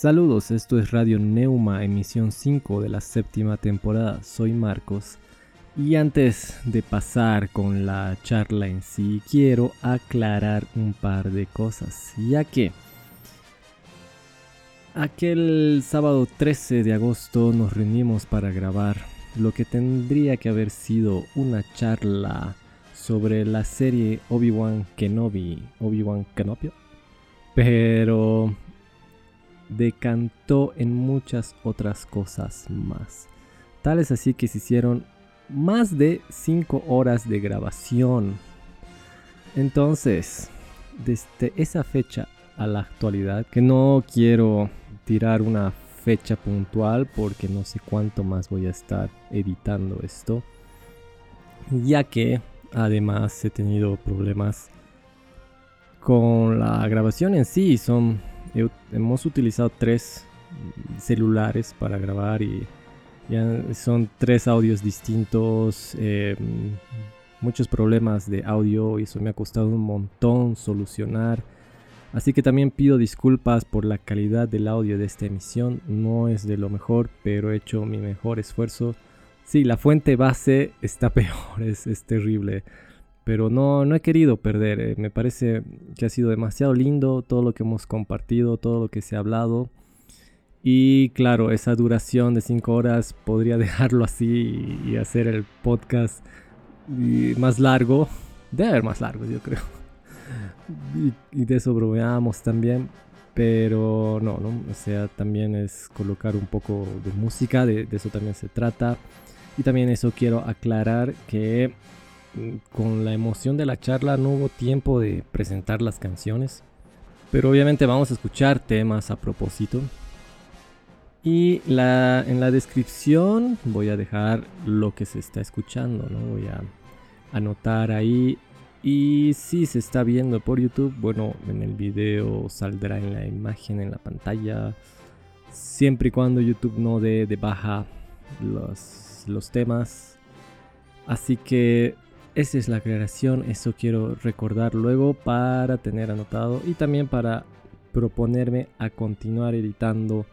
Saludos, esto es Radio Neuma, emisión 5 de la séptima temporada. Soy Marcos. Y antes de pasar con la charla en sí, quiero aclarar un par de cosas, ya que aquel sábado 13 de agosto nos reunimos para grabar lo que tendría que haber sido una charla sobre la serie Obi-Wan Kenobi, Obi-Wan Kenobi, pero decantó en muchas otras cosas más. Tal es así que se hicieron más de 5 horas de grabación. Entonces, desde esa fecha a la actualidad, que no quiero tirar una fecha puntual porque no sé cuánto más voy a estar editando esto, ya que además he tenido problemas con la grabación en sí, son hemos utilizado tres celulares para grabar y ya son tres audios distintos, em, muchos problemas de audio y eso me ha costado un montón solucionar. Así que también pido disculpas por la calidad del audio de esta emisión. No es de lo mejor, pero he hecho mi mejor esfuerzo. Sí, la fuente base está peor, es, es terrible. Pero no, no he querido perder. Eh, me parece que ha sido demasiado lindo todo lo que hemos compartido, todo lo que se ha hablado. Y claro, esa duración de 5 horas podría dejarlo así y hacer el podcast más largo. Debe haber más largo, yo creo. Y, de eso bromeamos también. Pero no, no, o sea, también es colocar un poco de música, de, de eso también se trata. Y también eso quiero aclarar que con la emoción de la charla no hubo tiempo de presentar las canciones. Pero obviamente vamos a escuchar temas a propósito. Y la, en la descripción voy a dejar lo que se está escuchando, ¿no? Voy a anotar ahí. Y si se está viendo por YouTube, bueno, en el video saldrá en la imagen, en la pantalla. Siempre y cuando YouTube no dé de baja los, los temas. Así que esa es la creación, eso quiero recordar luego para tener anotado y también para proponerme a continuar editando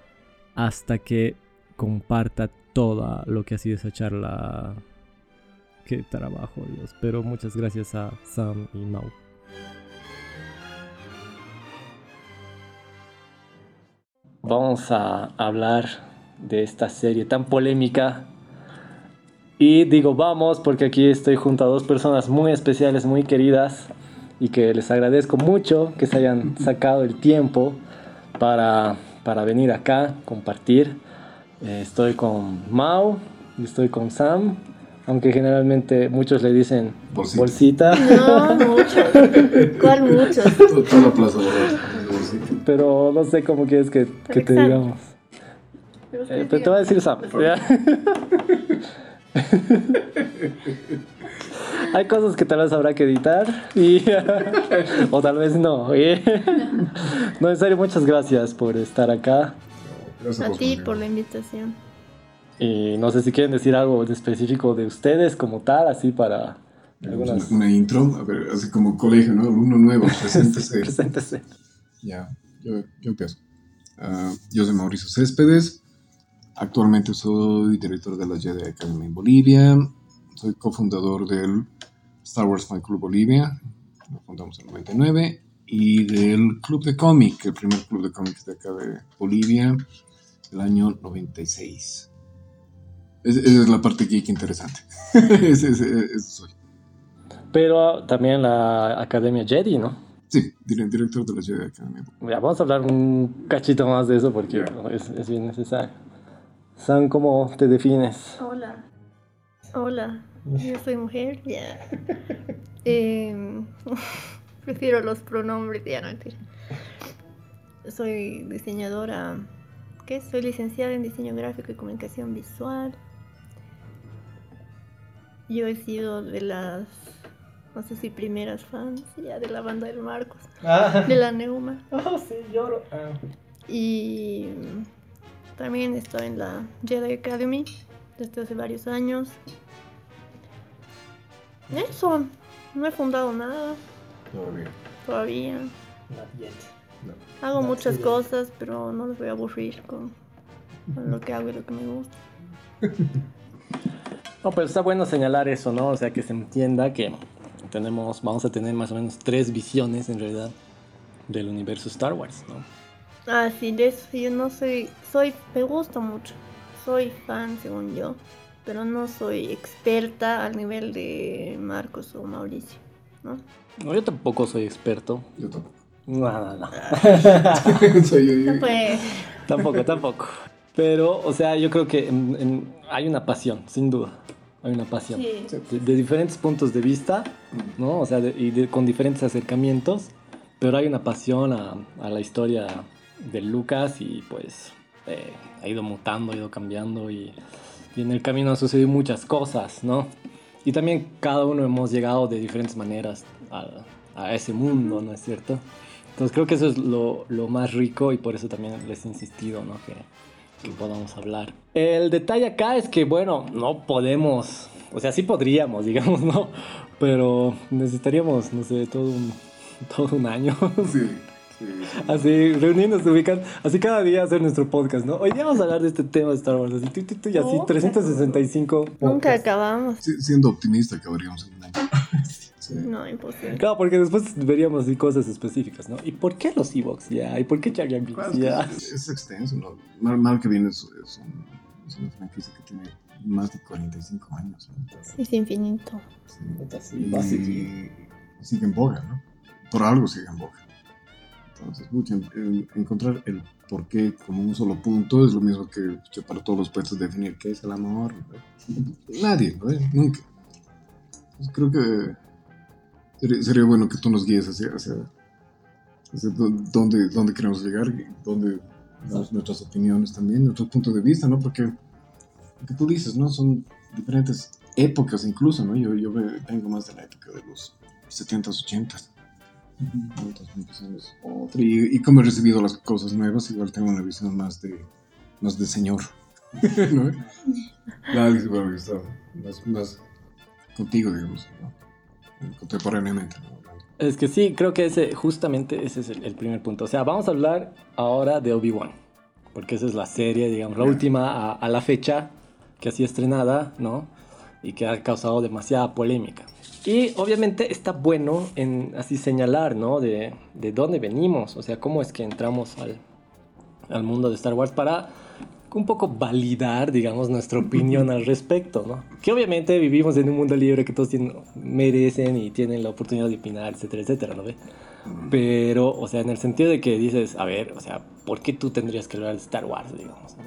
hasta que comparta todo lo que ha sido esa charla. Qué trabajo, Dios. Pero muchas gracias a Sam y Mau. Vamos a hablar de esta serie tan polémica. Y digo vamos porque aquí estoy junto a dos personas muy especiales, muy queridas y que les agradezco mucho que se hayan sacado el tiempo para para venir acá, compartir. Eh, estoy con Mau y estoy con Sam, aunque generalmente muchos le dicen bolsita. No, muchos. ¿Cuál muchos? Toda plaza bolsita. Pero no sé cómo quieres que, que te digamos. Eh, te voy a decir Sam. Hay cosas que tal vez habrá que editar y, o tal vez no. no, en serio, muchas gracias por estar acá. A ti por la invitación. Y no sé si quieren decir algo específico de ustedes como tal, así para... Algunas... Una, intro, a ver, así como colegio, ¿no? Alumno nuevo, preséntese. preséntese. Ya, yo, yo empiezo. Uh, yo soy Mauricio Céspedes. Actualmente soy director de la Jedi Academy en Bolivia. Soy cofundador del Star Wars Fan Club Bolivia, lo fundamos en el 99, y del Club de Cómic, el primer club de cómics de acá de Bolivia, el año 96. esa es la parte geek interesante. ese, soy. Pero también la Academia Jedi, ¿no? Sí, director de la Jedi Academy. Ya, vamos a hablar un cachito más de eso porque es, es bien necesario. Sam, ¿cómo te defines? Hola. Hola, yo soy mujer, ya. Em, prefiero los pronombres, ya no mentira. Soy diseñadora, ¿qué? Soy licenciada en diseño gráfico y comunicación visual. Yo he sido de las, no sé si primeras fans, ya, de la banda del Marcos, ah. de la Neuma. Oh, sí, lloro. Ah. Y también estoy en la Jedi Academy desde hace varios años. Eso, no he fundado nada. Todavía. Todavía. Not yet. Hago No, muchas cosas, pero no les voy a aburrir con, con lo que hago y lo que me gusta. No, pero está bueno señalar eso, ¿no? O sea, que se entienda que tenemos, vamos a tener más o menos tres visiones en realidad del universo Star Wars, ¿no? Ah, sí, de eso sí, yo no soy, soy, me gusta mucho. Soy fan, según yo, pero no soy experta al nivel de Marcos o Mauricio, ¿no? No, yo tampoco soy experto. Yo tampoco. No, no, no. Soy- No fue, tampoco, tampoco. Pero, o sea, yo creo que en- en- hay una pasión, sin duda. Hay una pasión. sí. De, de diferentes puntos de vista, ¿no? O sea, de- y de- con diferentes acercamientos, pero hay una pasión a, a la historia de Lucas y pues eh, ha ido mutando, ha ido cambiando y, y en el camino han sucedido muchas cosas, ¿no? Y también cada uno hemos llegado de diferentes maneras a, a ese mundo, ¿no es cierto? Entonces creo que eso es lo, lo más rico y por eso también les he insistido, ¿no? Que, que podamos hablar. El detalle acá es que, bueno, no podemos, o sea, sí podríamos, digamos, ¿no? Pero necesitaríamos, no sé, todo un, todo un año. Sí, sí, sí. Así, reunirnos, ubican, así cada día hacer nuestro podcast, ¿no? Hoy día vamos a hablar de este tema de Star Wars, así, tú, tú, tú, y así, No, 365 Nunca podcasts. acabamos. Sí, Siendo optimista, acabaríamos en un año. Sí. No, imposible. Claro, porque después veríamos así cosas específicas, ¿no? ¿Y por qué los Evox ya? ¿Y por qué Jar Jar ya? es- es extenso, ¿no? Mal, mal que viene es, es, un- es una franquicia que tiene más de 45 años. ¿no? Es infinito. Sí. Sí, Y va a seguir. sigue en boga, ¿no? Por algo sigue en boga. Entonces, mucho, en- en- encontrar el por qué como un solo punto es lo mismo que para todos los poetas definir qué es el amor. Nadie, ¿no? Nunca. Creo que sería, bueno que tú nos guíes hacia, hacia, hacia dó- dónde, dónde queremos llegar, dónde damos nuestras opiniones también, nuestros puntos de vista, ¿no? Porque lo que tú dices, ¿no? Son diferentes épocas incluso, ¿no? Yo, yo ve- vengo más de la época de los 70s, 80s. Y, y como he recibido las cosas nuevas, igual tengo una visión más de, más de señor. ¿no? Está más, más contigo, digamos, ¿no? contemporáneamente. ¿no? Es que sí, creo que ese, justamente ese es el, el primer punto. O sea, vamos a hablar ahora de Obi-Wan. Porque esa es la serie, digamos, la última a, a la fecha que sido estrenada, ¿no? Y que ha causado demasiada polémica. Y obviamente está bueno en así señalar, ¿no? De, de dónde venimos, o sea, cómo es que entramos al, al mundo de Star Wars para un poco validar, digamos, nuestra opinión al respecto, ¿no? Que obviamente vivimos en un mundo libre que todos tienen- merecen y tienen la oportunidad de opinar, etcétera, etcétera, ¿no ve? Pero, o sea, en el sentido de que dices, a ver, o sea, ¿por qué tú tendrías que hablar de Star Wars, digamos? ¿no?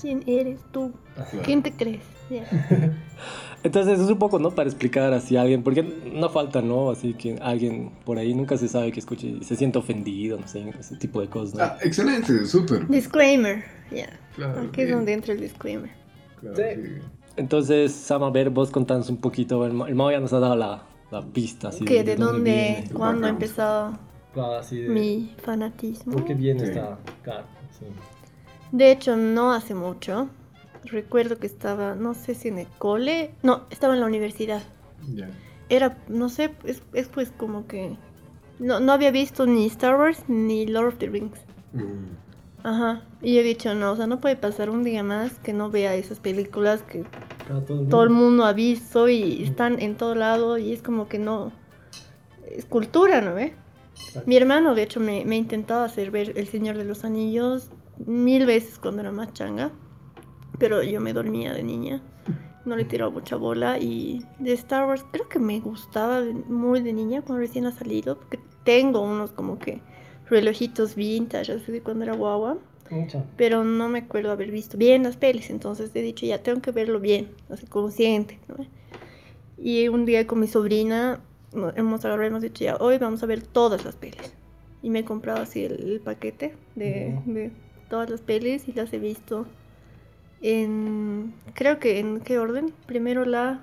¿Quién eres tú? ¿Quién te crees? Ya. Entonces es un poco, ¿no? Para explicar así a alguien, porque no falta, ¿no? Así que alguien por ahí nunca se sabe que escuche y se siente ofendido, no sé, ese tipo de cosas, ¿no? Ah, excelente, súper. Disclaimer. Ya. Claro, Aquí es bien, donde entra el disclaimer. claro, Sí. sí. Entonces, Sam, a ver, vos contanos un poquito, el, el Mao ya nos ha dado la, la pista, así ¿Qué? ¿De dónde? viene. ¿Cuándo empezó Claro, así de- mi fanatismo? ¿Por qué viene Sí. esta claro, sí. De hecho, no hace mucho. Recuerdo que estaba, no sé si en el cole. No, estaba en la universidad. Ya. Era, no sé, es, es pues como que. No, no había visto ni Star Wars ni Lord of the Rings. Ajá. Y he dicho, no, o sea, no puede pasar un día más que no vea esas películas que todo el mundo ha visto y están en todo lado y es como que no. Es cultura, ¿no ve? Mi hermano, de hecho, me, me intentaba hacer ver El Señor de los Anillos mil veces cuando era más changa, pero yo me dormía de niña, no le tiraba mucha bola y de Star Wars creo que me gustaba muy de niña cuando recién ha salido, porque tengo unos como que relojitos vintage, así de cuando era guagua, pero no me acuerdo haber visto bien las pelis, entonces he dicho ya tengo que verlo bien, así consciente, ¿no? Y un día con mi sobrina hemos agarrado y hemos dicho ya, hoy vamos a ver todas las pelis. Y me he comprado así el, el paquete de todas las pelis y las he visto en, creo que en qué orden. Primero la,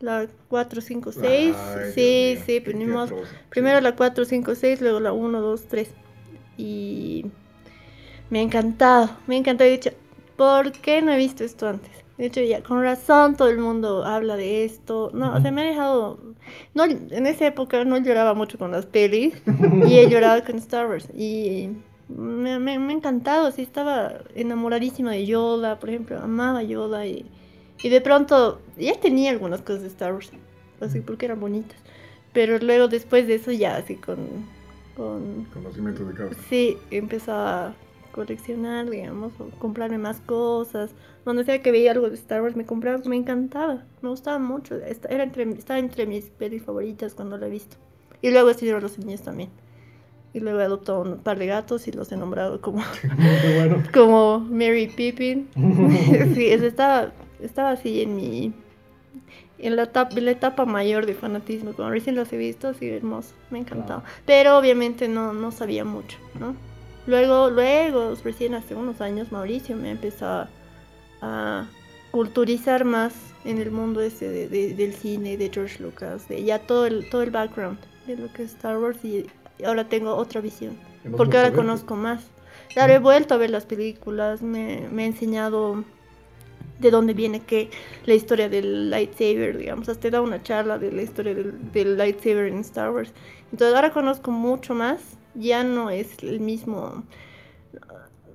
la 4, 5, 6. Ay, sí, mío, sí, pues atroz. Primero la 4, 5, 6, luego la 1, 2, 3. Y me ha encantado, me ha encantado. He dicho, ¿por qué no he visto esto antes? De hecho, ya con razón todo el mundo habla de esto. No, o sea, me ha dejado. No, en esa época no lloraba mucho con las pelis y he llorado con Star Wars. Y me, me, me ha encantado, así estaba enamoradísima de Yoda, por ejemplo, amaba Yoda y, y de pronto ya tenía algunas cosas de Star Wars, así porque eran bonitas. Pero luego después de eso ya así con... con Conocimiento de causa. Sí, empezaba a coleccionar, digamos, o comprarme más cosas. Donde sea que veía algo de Star Wars me compraba, me encantaba, me gustaba mucho. Era entre, estaba entre mis pelis favoritas cuando la he visto. Y luego sido los niños también. Y luego he adoptado un par de gatos y los he nombrado como, bueno. como Mary Pippin. sí, estaba, estaba así en mi... En la, etapa, en la etapa mayor de fanatismo, cuando recién los he visto, así hermoso, me ha encantado. Pero obviamente no, no sabía mucho, ¿no? Luego, luego, recién hace unos años, Mauricio me empezó a, a culturizar más en el mundo ese de, de- del cine, de George Lucas, de ya todo el, todo el background de lo que es Star Wars y ahora tengo otra visión, porque ahora conozco más. Claro, he vuelto a ver las películas, me, me ha enseñado de dónde viene que la historia del lightsaber, digamos, hasta te da una charla de la historia del, del lightsaber en Star Wars. Entonces ahora conozco mucho más, ya no es el mismo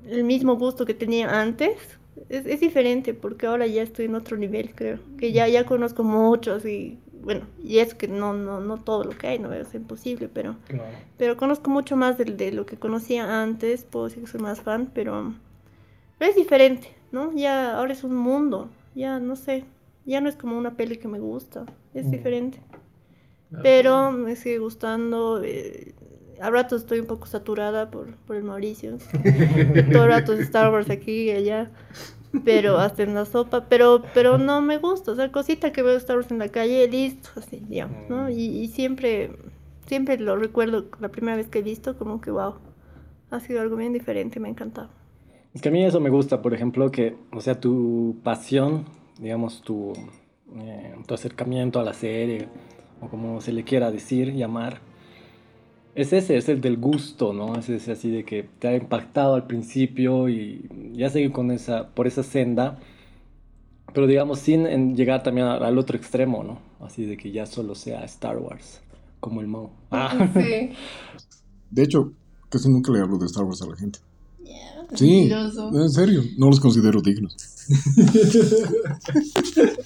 el mismo gusto que tenía antes. Es, es diferente porque ahora ya estoy en otro nivel, creo. Que ya, ya conozco muchos y bueno, y es que no, no, no todo lo que hay, no es imposible, pero, pero conozco mucho más de, de lo que conocía antes, puedo decir que soy más fan, pero, pero es diferente, ¿no? Ya ahora es un mundo, ya no sé, ya no es como una peli que me gusta, es Mm. diferente. Pero me sigue gustando. eh, a ratos estoy un poco saturada por, por el Mauricio. Todo el rato Star Wars aquí y allá. Pero hasta en la sopa. Pero, pero no me gusta. O sea, cosita que veo Star Wars en la calle, listo, así, digamos, ¿no? Y, y siempre, siempre lo recuerdo la primera vez que he visto, como que wow. Ha sido algo bien diferente, me ha encantado. Es que a mí eso me gusta, por ejemplo, que, o sea, tu pasión, digamos, tu, eh, tu acercamiento a la serie, o como se le quiera decir, llamar, es ese, es el del gusto, ¿no? Es ese así de que te ha impactado al principio y ya seguir con esa, por esa senda, pero digamos, sin en- llegar también al, otro extremo, ¿no? Así de que ya solo sea Star Wars, como el Mo. Ah. Sí. De hecho, casi nunca le hablo de Star Wars a la gente. Sí, en serio, no los considero dignos.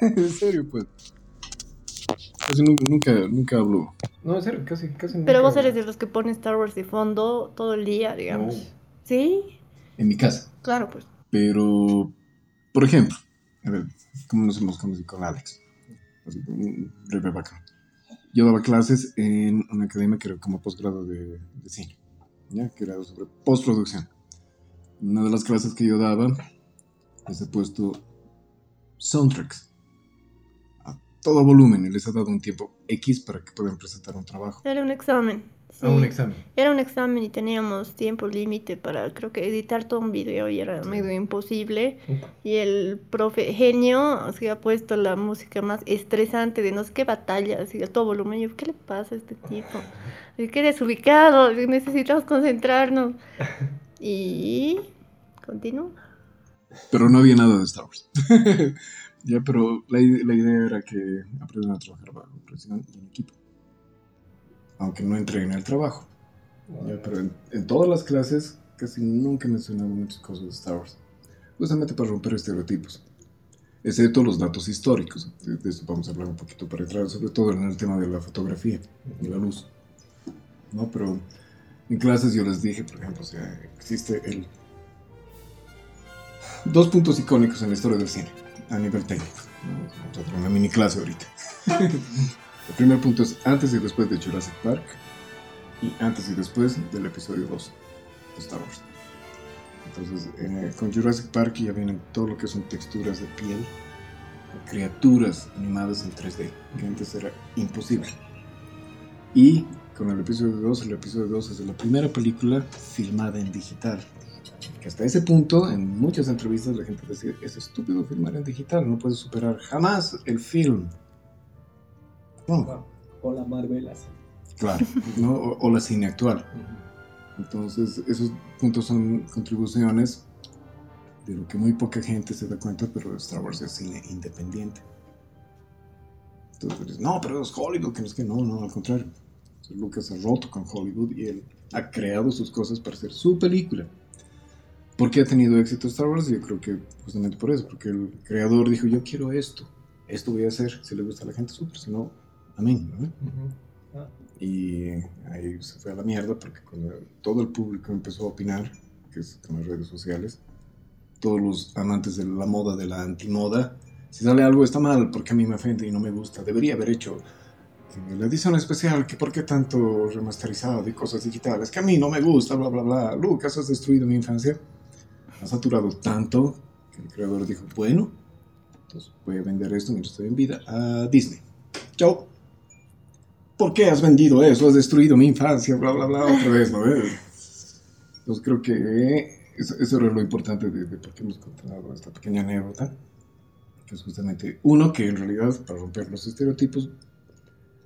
en serio, pues. Casi nunca, nunca, nunca hablo. No, en serio, casi, casi nunca. Pero vos eres de los que ponen Star Wars de fondo todo el día, digamos. No. Sí, En mi casa. claro, pues. Pero, por ejemplo, a ver, ¿cómo nos hemos conocido con Alex? Así, un breve background. Yo daba clases en una academia que era como posgrado de, de cine, ¿ya? que era sobre postproducción. Una de las clases que yo daba les he puesto soundtracks todo volumen y les he dado un tiempo X para que puedan presentar un trabajo. Era un examen. sí. A un examen. Era un examen y teníamos tiempo límite para, creo que, editar todo un video y era medio imposible. Y el profe genio así, ha puesto la música más estresante de no sé qué batalla, así a todo volumen. Yo, ¿qué le pasa a este tipo? Es que desubicado, necesitamos concentrarnos. Y continúa. Pero no había nada de Star Wars. ya, pero la, la idea era que aprendan a trabajar bajo presión y en equipo. Aunque no entré en el trabajo. Ya, pero en, en todas las clases casi nunca mencionaba muchas cosas de Star Wars. Justamente para romper estereotipos. Excepto los datos históricos. De, de eso vamos a hablar un poquito para entrar, sobre todo en el tema de la fotografía y la luz. ¿No? Pero en clases yo les dije, por ejemplo, o existe el dos puntos icónicos en la historia del cine, a nivel técnico. Vamos a una mini clase ahorita. el primer punto es antes y después de Jurassic Park y antes y después del episodio 2 de Star Wars. Entonces, eh, con Jurassic Park ya vienen todo lo que son texturas de piel, criaturas animadas en 3D, que antes era imposible. Y con el episodio 2, el episodio 2 es la primera película filmada en digital. Que hasta ese punto, en muchas entrevistas, la gente decía: es estúpido filmar en digital, no puedes superar jamás el film. No, Hola Marvel, así. claro, ¿no? O, o la cine actual. Entonces, esos puntos son contribuciones de lo que muy poca gente se da cuenta, pero Star Wars es cine independiente. Entonces, no, pero es Hollywood, que no es que no, no, al contrario. Lucas ha roto con Hollywood y él ha creado sus cosas para hacer su película. ¿Por qué ha tenido éxito Star Wars? Yo creo que justamente por eso, porque el creador dijo, yo quiero esto, esto voy a hacer, si le gusta a la gente, súper, si no, amén. ¿no? Ah. Y ahí se fue a la mierda porque cuando todo el público empezó a opinar, que es con las redes sociales, todos los amantes de la moda, de la antimoda, si sale algo está mal porque a mí me ofende y no me gusta, debería haber hecho la edición especial, que por qué tanto remasterizado y cosas digitales, que a mí no me gusta, bla, bla, bla. Lucas, has destruido mi infancia. Ha saturado tanto que el creador dijo, bueno, entonces voy a vender esto mientras estoy en vida a Disney. Chao. ¿Por qué has vendido eso? Has destruido mi infancia, bla, bla, bla, otra vez, ¿no? Entonces creo que eso, eso era lo importante de, de, por qué hemos contado esta pequeña anécdota. Que es justamente uno que en realidad, para romper los estereotipos,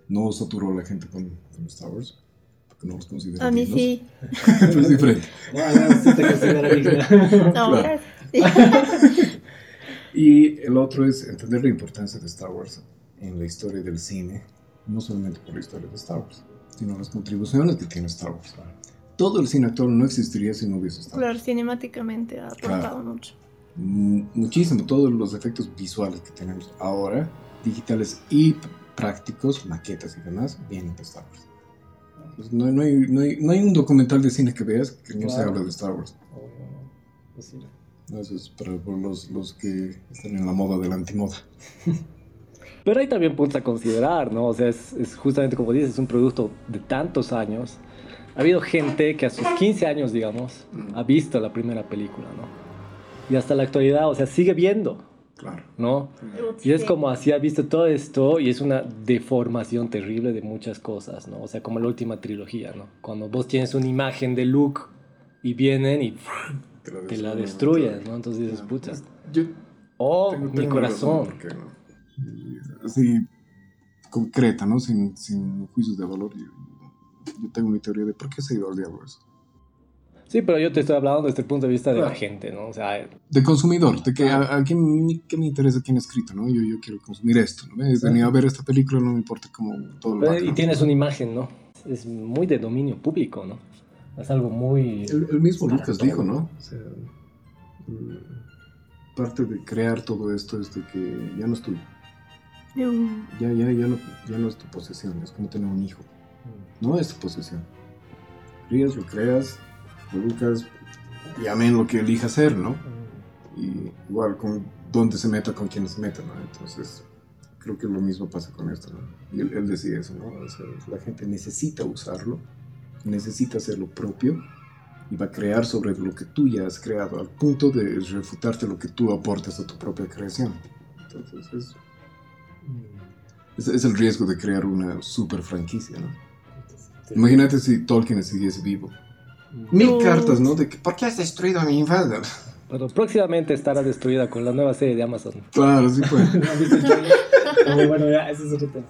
no saturó a la gente con, con Star Wars. No los considera A mí sí. es diferente. Bueno, sí te considera. No, Claro. gracias. Y el otro es entender la importancia de Star Wars en la historia del cine, no solamente por la historia de Star Wars, sino las contribuciones que tiene Star Wars. Todo el cine actual no existiría si no hubiese Star Wars. Claro, cinemáticamente ha aportado Claro. mucho. Muchísimo, todos los efectos visuales que tenemos ahora, digitales y prácticos, maquetas y demás, vienen de Star Wars. Pues no, no hay, no, hay, no hay un documental de cine que veas que no se habla de Star Wars. No. Pues sí. Eso es para los, los que están en la moda de la antimoda. Pero hay también puntos a considerar, ¿no? O sea, es, es justamente como dices, es un producto de tantos años. Ha habido gente que a sus 15 años, digamos, ha visto la primera película, ¿no? Y hasta la actualidad, o sea, sigue viendo, Claro. ¿no? Y es como así ha visto todo esto y es una deformación terrible de muchas cosas, ¿no? O sea, como la última trilogía, ¿no? Cuando vos tienes una imagen de Luke y vienen y te la destruyen, ¿no? Entonces dices, puta, Yo oh, tengo- mi corazón. razón, porque, ¿no? Así, concreta, ¿no? Sin, sin juicios de valor. Yo, yo tengo mi teoría de por qué se ha ido al diablo eso. Sí, pero yo te estoy hablando desde el punto de vista de la Claro. gente, ¿no? O sea, De consumidor, de que a, a quién, qué me interesa quién ha escrito, ¿no? Yo, yo quiero consumir esto, ¿no? He venido a ver esta película, no me importa cómo todo lo Pero- y background. tienes una imagen, ¿no? Es muy de dominio público, ¿no? Es algo muy... El, el mismo Lucas todo. dijo, ¿no? O sea, mm, parte de crear todo esto es de que ya no es tuyo. Ya, ya, ya, no, ya no es tu posesión, es como tener un hijo. No es tu posesión. Crías, lo creas, lo educas y amén lo que elija hacer, ¿no? Y igual con dónde se meta, con quién se meta, ¿no? Entonces, creo que lo mismo pasa con esto, ¿no? Y él, él decía eso, ¿no? O sea, la gente necesita usarlo, necesita hacer lo propio y va a crear sobre lo que tú ya has creado, al punto de refutarte lo que tú aportas a tu propia creación. Entonces, es, es, es el riesgo de crear una super franquicia, ¿no? Imagínate si Tolkien siguiese vivo. Mil No. cartas, ¿no? De que, ¿por qué has destruido a mi infancia? Pero próximamente estará destruida con la nueva serie de Amazon. Claro, sí pues. ¿Has visto el trailer? No, bueno, ya, ese es otro tema.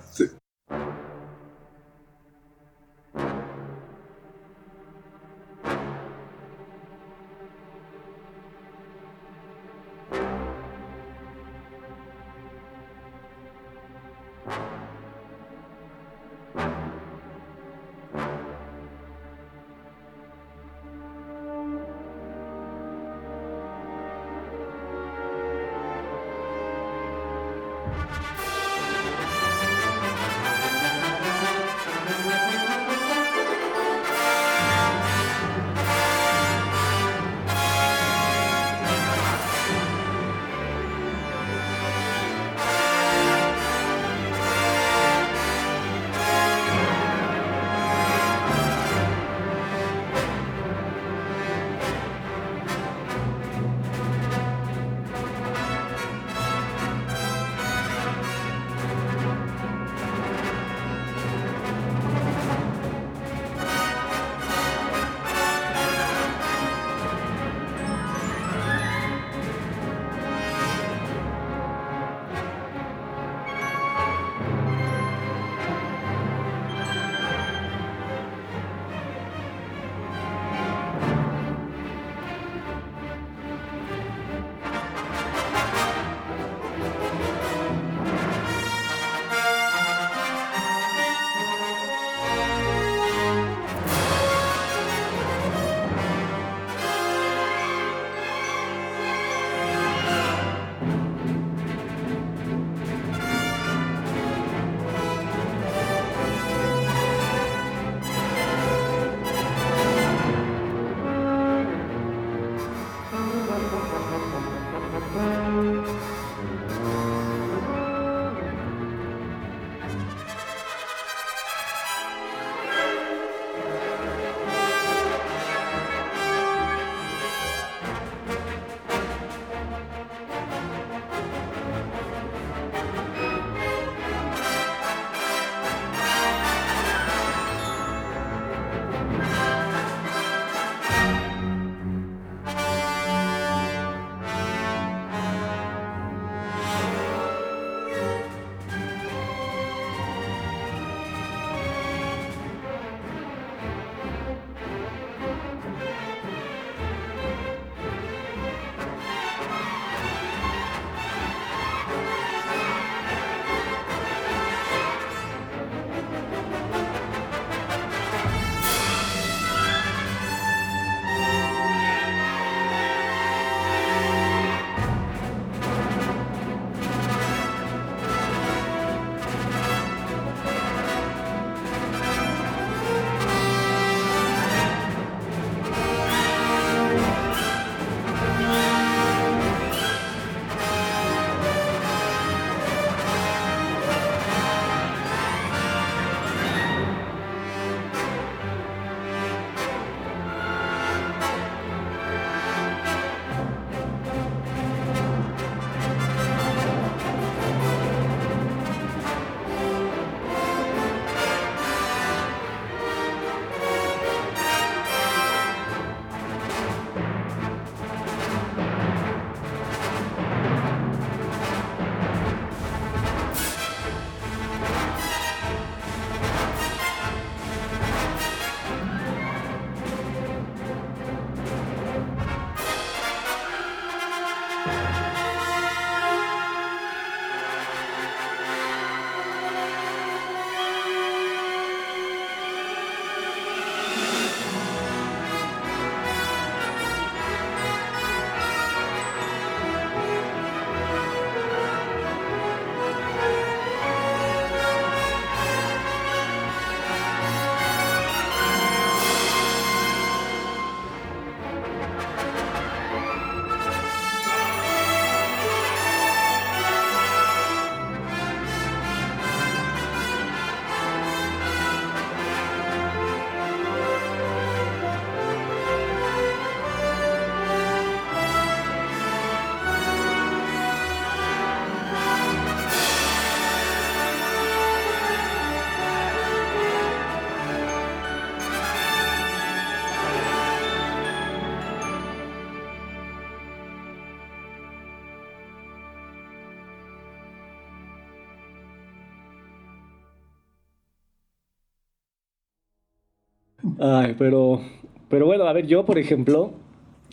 Ay, pero, pero bueno, a ver, yo, por ejemplo,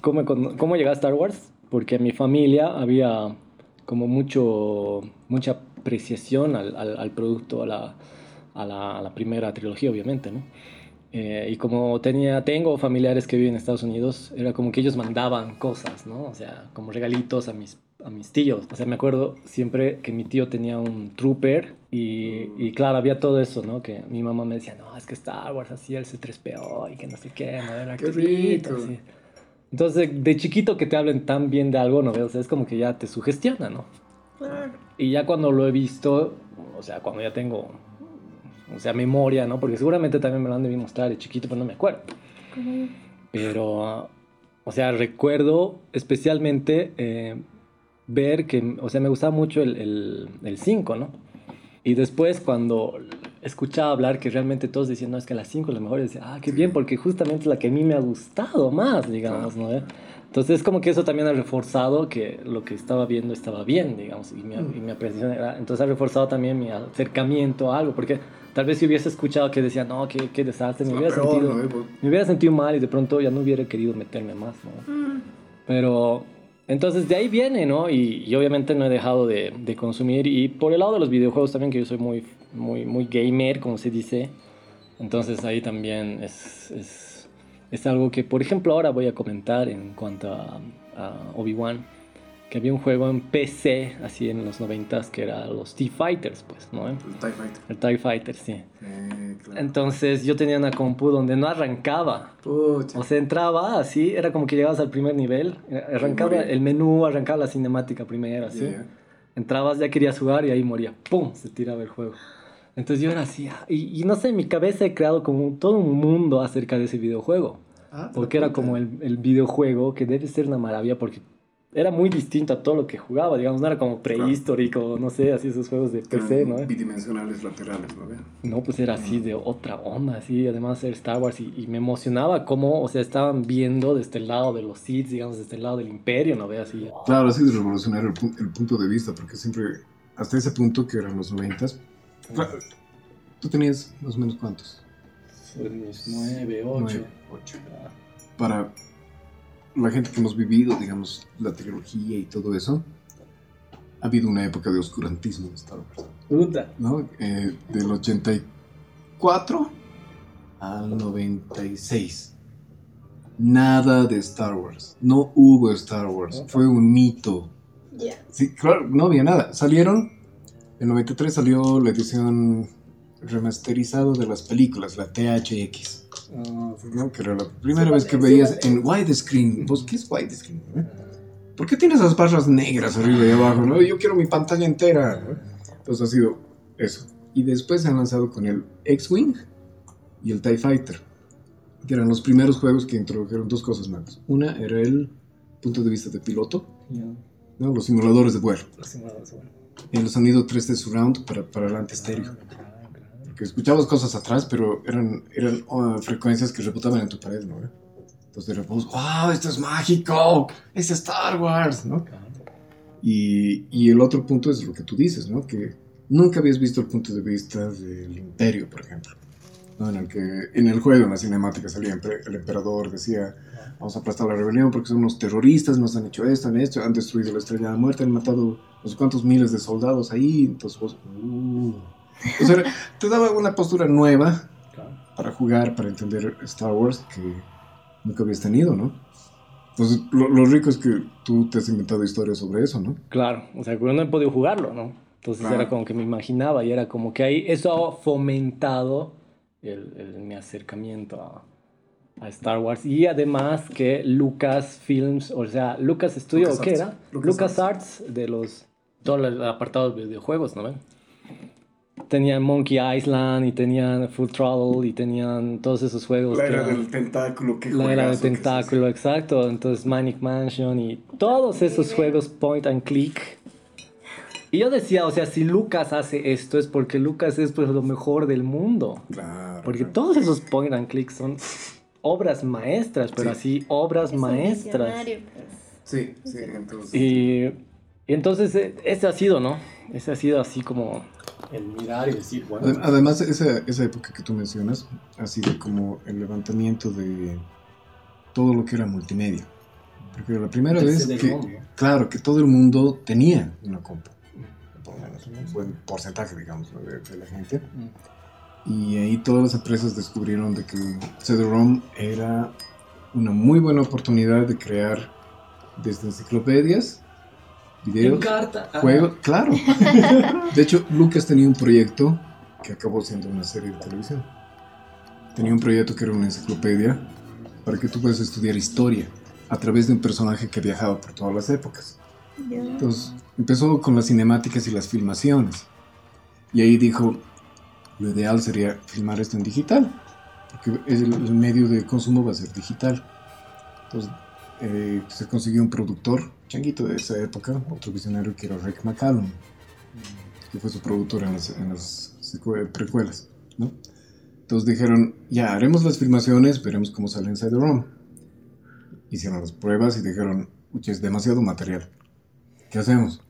¿cómo, cómo llegué a Star Wars? Porque en mi familia había como mucho, mucha apreciación al, al, al producto, a la, a, la, a la, primera trilogía, obviamente, ¿no? Eh, y como tenía, tengo familiares que viven en Estados Unidos, era como que ellos mandaban cosas, ¿no? O sea, como regalitos a mis, a mis tíos. O sea, me acuerdo siempre que mi tío tenía un trooper y, y claro, había todo eso, ¿no? Que mi mamá me decía, no, es que Star Wars hacía el C3PO y que no sé qué, no era qué rico. Así. Entonces, de chiquito que te hablen tan bien de algo, ¿no? O sea, es como que ya te sugestiona, ¿no? Claro. Y ya cuando lo he visto, o sea, cuando ya tengo o sea, memoria, ¿no? Porque seguramente también me lo han debido mostrar de chiquito, pero no me acuerdo. Pero, o sea, recuerdo especialmente eh, ver que, o sea, me gustaba mucho el 5, ¿no? Y después cuando escuchaba hablar que realmente todos decían, no, es que la 5 es la mejor, y decía, ah, qué bien, porque justamente es la que a mí me ha gustado más, digamos, ¿no? Entonces es como que eso también ha reforzado que lo que estaba viendo estaba bien, digamos, y mi, y mi apreciación era, entonces ha reforzado también mi acercamiento a algo, porque tal vez si hubiese escuchado que decía, no, qué, qué desastre, me hubiera, peor, sentido, ¿no? Eh, pues, me hubiera sentido mal y de pronto ya no hubiera querido meterme más, ¿no? Mm, Pero entonces de ahí viene, ¿no? Y, obviamente no he dejado de, consumir. Y por el lado de los videojuegos también, que yo soy muy, muy, muy gamer, como se dice. Entonces ahí también es, es, es algo que, por ejemplo, ahora voy a comentar en cuanto a Obi-Wan. Que había un juego en PC, así en los 90s, que era los T-Fighters, pues, ¿no? el TIE Fighter. El TIE Fighter, sí. Eh, claro. Entonces yo tenía una compu donde no arrancaba. Pucha. O sea, entraba así, era como que llegabas al primer nivel, eh, arrancaba el menú, arrancaba la cinemática primero, así. Ya. Entrabas, ya querías jugar y ahí moría, ¡pum! Se tiraba el juego. Entonces yo era así, ah, y, y no sé, en mi cabeza he creado como todo un mundo acerca de ese videojuego. Ah, Porque era como el, el videojuego que debe ser una maravilla porque era muy distinto a todo lo que jugaba, digamos, no era como prehistórico, no sé, así esos juegos de PC, ¿no? Bidimensionales laterales, ¿no? Vean. No, pues era así de otra onda, así, además era Star Wars y, y me emocionaba cómo, o sea, estaban viendo desde el lado de los Sith, digamos, desde el lado del Imperio, ¿no ve así. Claro, ha sido revolucionario el, pu- el punto de vista, porque siempre, hasta ese punto que eran los noventas, claro, tú tenías más o menos cuántos? Pues nueve, Nueve, ocho. Para la gente que hemos vivido, digamos, la trilogía y todo eso, ha habido una época de oscurantismo en Star Wars, Puta. ¿no? Eh, del 84 al 96. Nada de Star Wars. No hubo Star Wars. Fue un mito. Ya. Sí, claro, no había nada. Salieron, en 93 salió la edición remasterizada de las películas, la THX, ¿no? que era la primera Sí, vez que sí, veías sí. en widescreen. ¿Vos qué es widescreen? no? ¿Por qué tienes esas barras negras arriba y abajo? ¿no? Yo quiero mi pantalla entera. ¿no? Entonces ha sido eso. Y después se han lanzado con el X-Wing y el TIE Fighter, que eran los primeros juegos que introdujeron dos cosas nuevas. Una era el punto de vista de piloto, ¿no? los simuladores de vuelo. el sonido 3D surround para, para adelante estéreo. Que escuchabas cosas atrás, pero eran, eran uh, frecuencias que rebotaban en tu pared, ¿no? Entonces de repente, ¡wow! Esto es mágico, es Star Wars, ¿no? Y, y el otro punto es lo que tú dices, ¿no? Que nunca habías visto el punto de vista del Imperio, por ejemplo. ¿no? En el que en el juego, en la cinemática, salía el emperador, decía, vamos a aplastar la rebelión porque son unos terroristas, nos han hecho esto, han hecho, han destruido la estrella de la muerte, han matado no sé cuántos miles de soldados ahí, entonces vos, uh. O sea, te daba una postura nueva para jugar, para entender Star Wars que nunca habías tenido, ¿no? Entonces, lo, lo rico es que tú te has inventado historias sobre eso, ¿no? Claro, o sea, yo no he podido jugarlo, ¿no? Entonces Claro. era como que me imaginaba y era como que ahí eso ha fomentado el, el- mi acercamiento a, a Star Wars y además que Lucas Films, o sea, Lucas Studio, Lucas ¿qué Arts. era? Lucas Lucas Arts de los todo el apartado de videojuegos, ¿no ven? Tenían Monkey Island y tenían Full Throttle y tenían todos esos juegos. que eran- tentáculo, que la era de tentáculo, exacto. Entonces Manic Mansion y todos esos juegos point and click. Y yo decía, o sea, si Lucas hace esto es porque Lucas es pues lo mejor del mundo. Claro. Porque claro. todos esos point and click son obras maestras, pero Sí. así obras Es maestras. pues. Sí, sí, entonces. Y, y entonces eh, ese ha sido, ¿no? Ese ha sido así como el mirar y decir, bueno. Adem- Además, esa, esa época que tú mencionas ha sido como el levantamiento de todo lo que era multimedia. Porque la primera vez que, claro, que todo el mundo tenía una compu. Por lo menos un buen porcentaje, digamos, de, de la gente. Y ahí todas las empresas descubrieron de que CD-ROM era una muy buena oportunidad de crear desde enciclopedias, videos, juegos, claro. De hecho, Lucas tenía un proyecto que acabó siendo una serie de televisión. Tenía un proyecto que era una enciclopedia para que tú puedas estudiar historia a través de un personaje que viajaba por todas las épocas. Entonces, empezó con las cinemáticas y las filmaciones. Y ahí dijo, lo ideal sería filmar esto en digital, porque el, el medio de consumo va a ser digital. Entonces, eh, se consiguió un productor, changuito de esa época, otro visionario que era Rick McCallum, que fue su productor en las, en las secue- precuelas, ¿no? Entonces dijeron, ya, haremos las filmaciones, veremos cómo sale en CD-ROM. Hicieron las pruebas y dijeron, "Uche, es demasiado material. ¿Qué hacemos?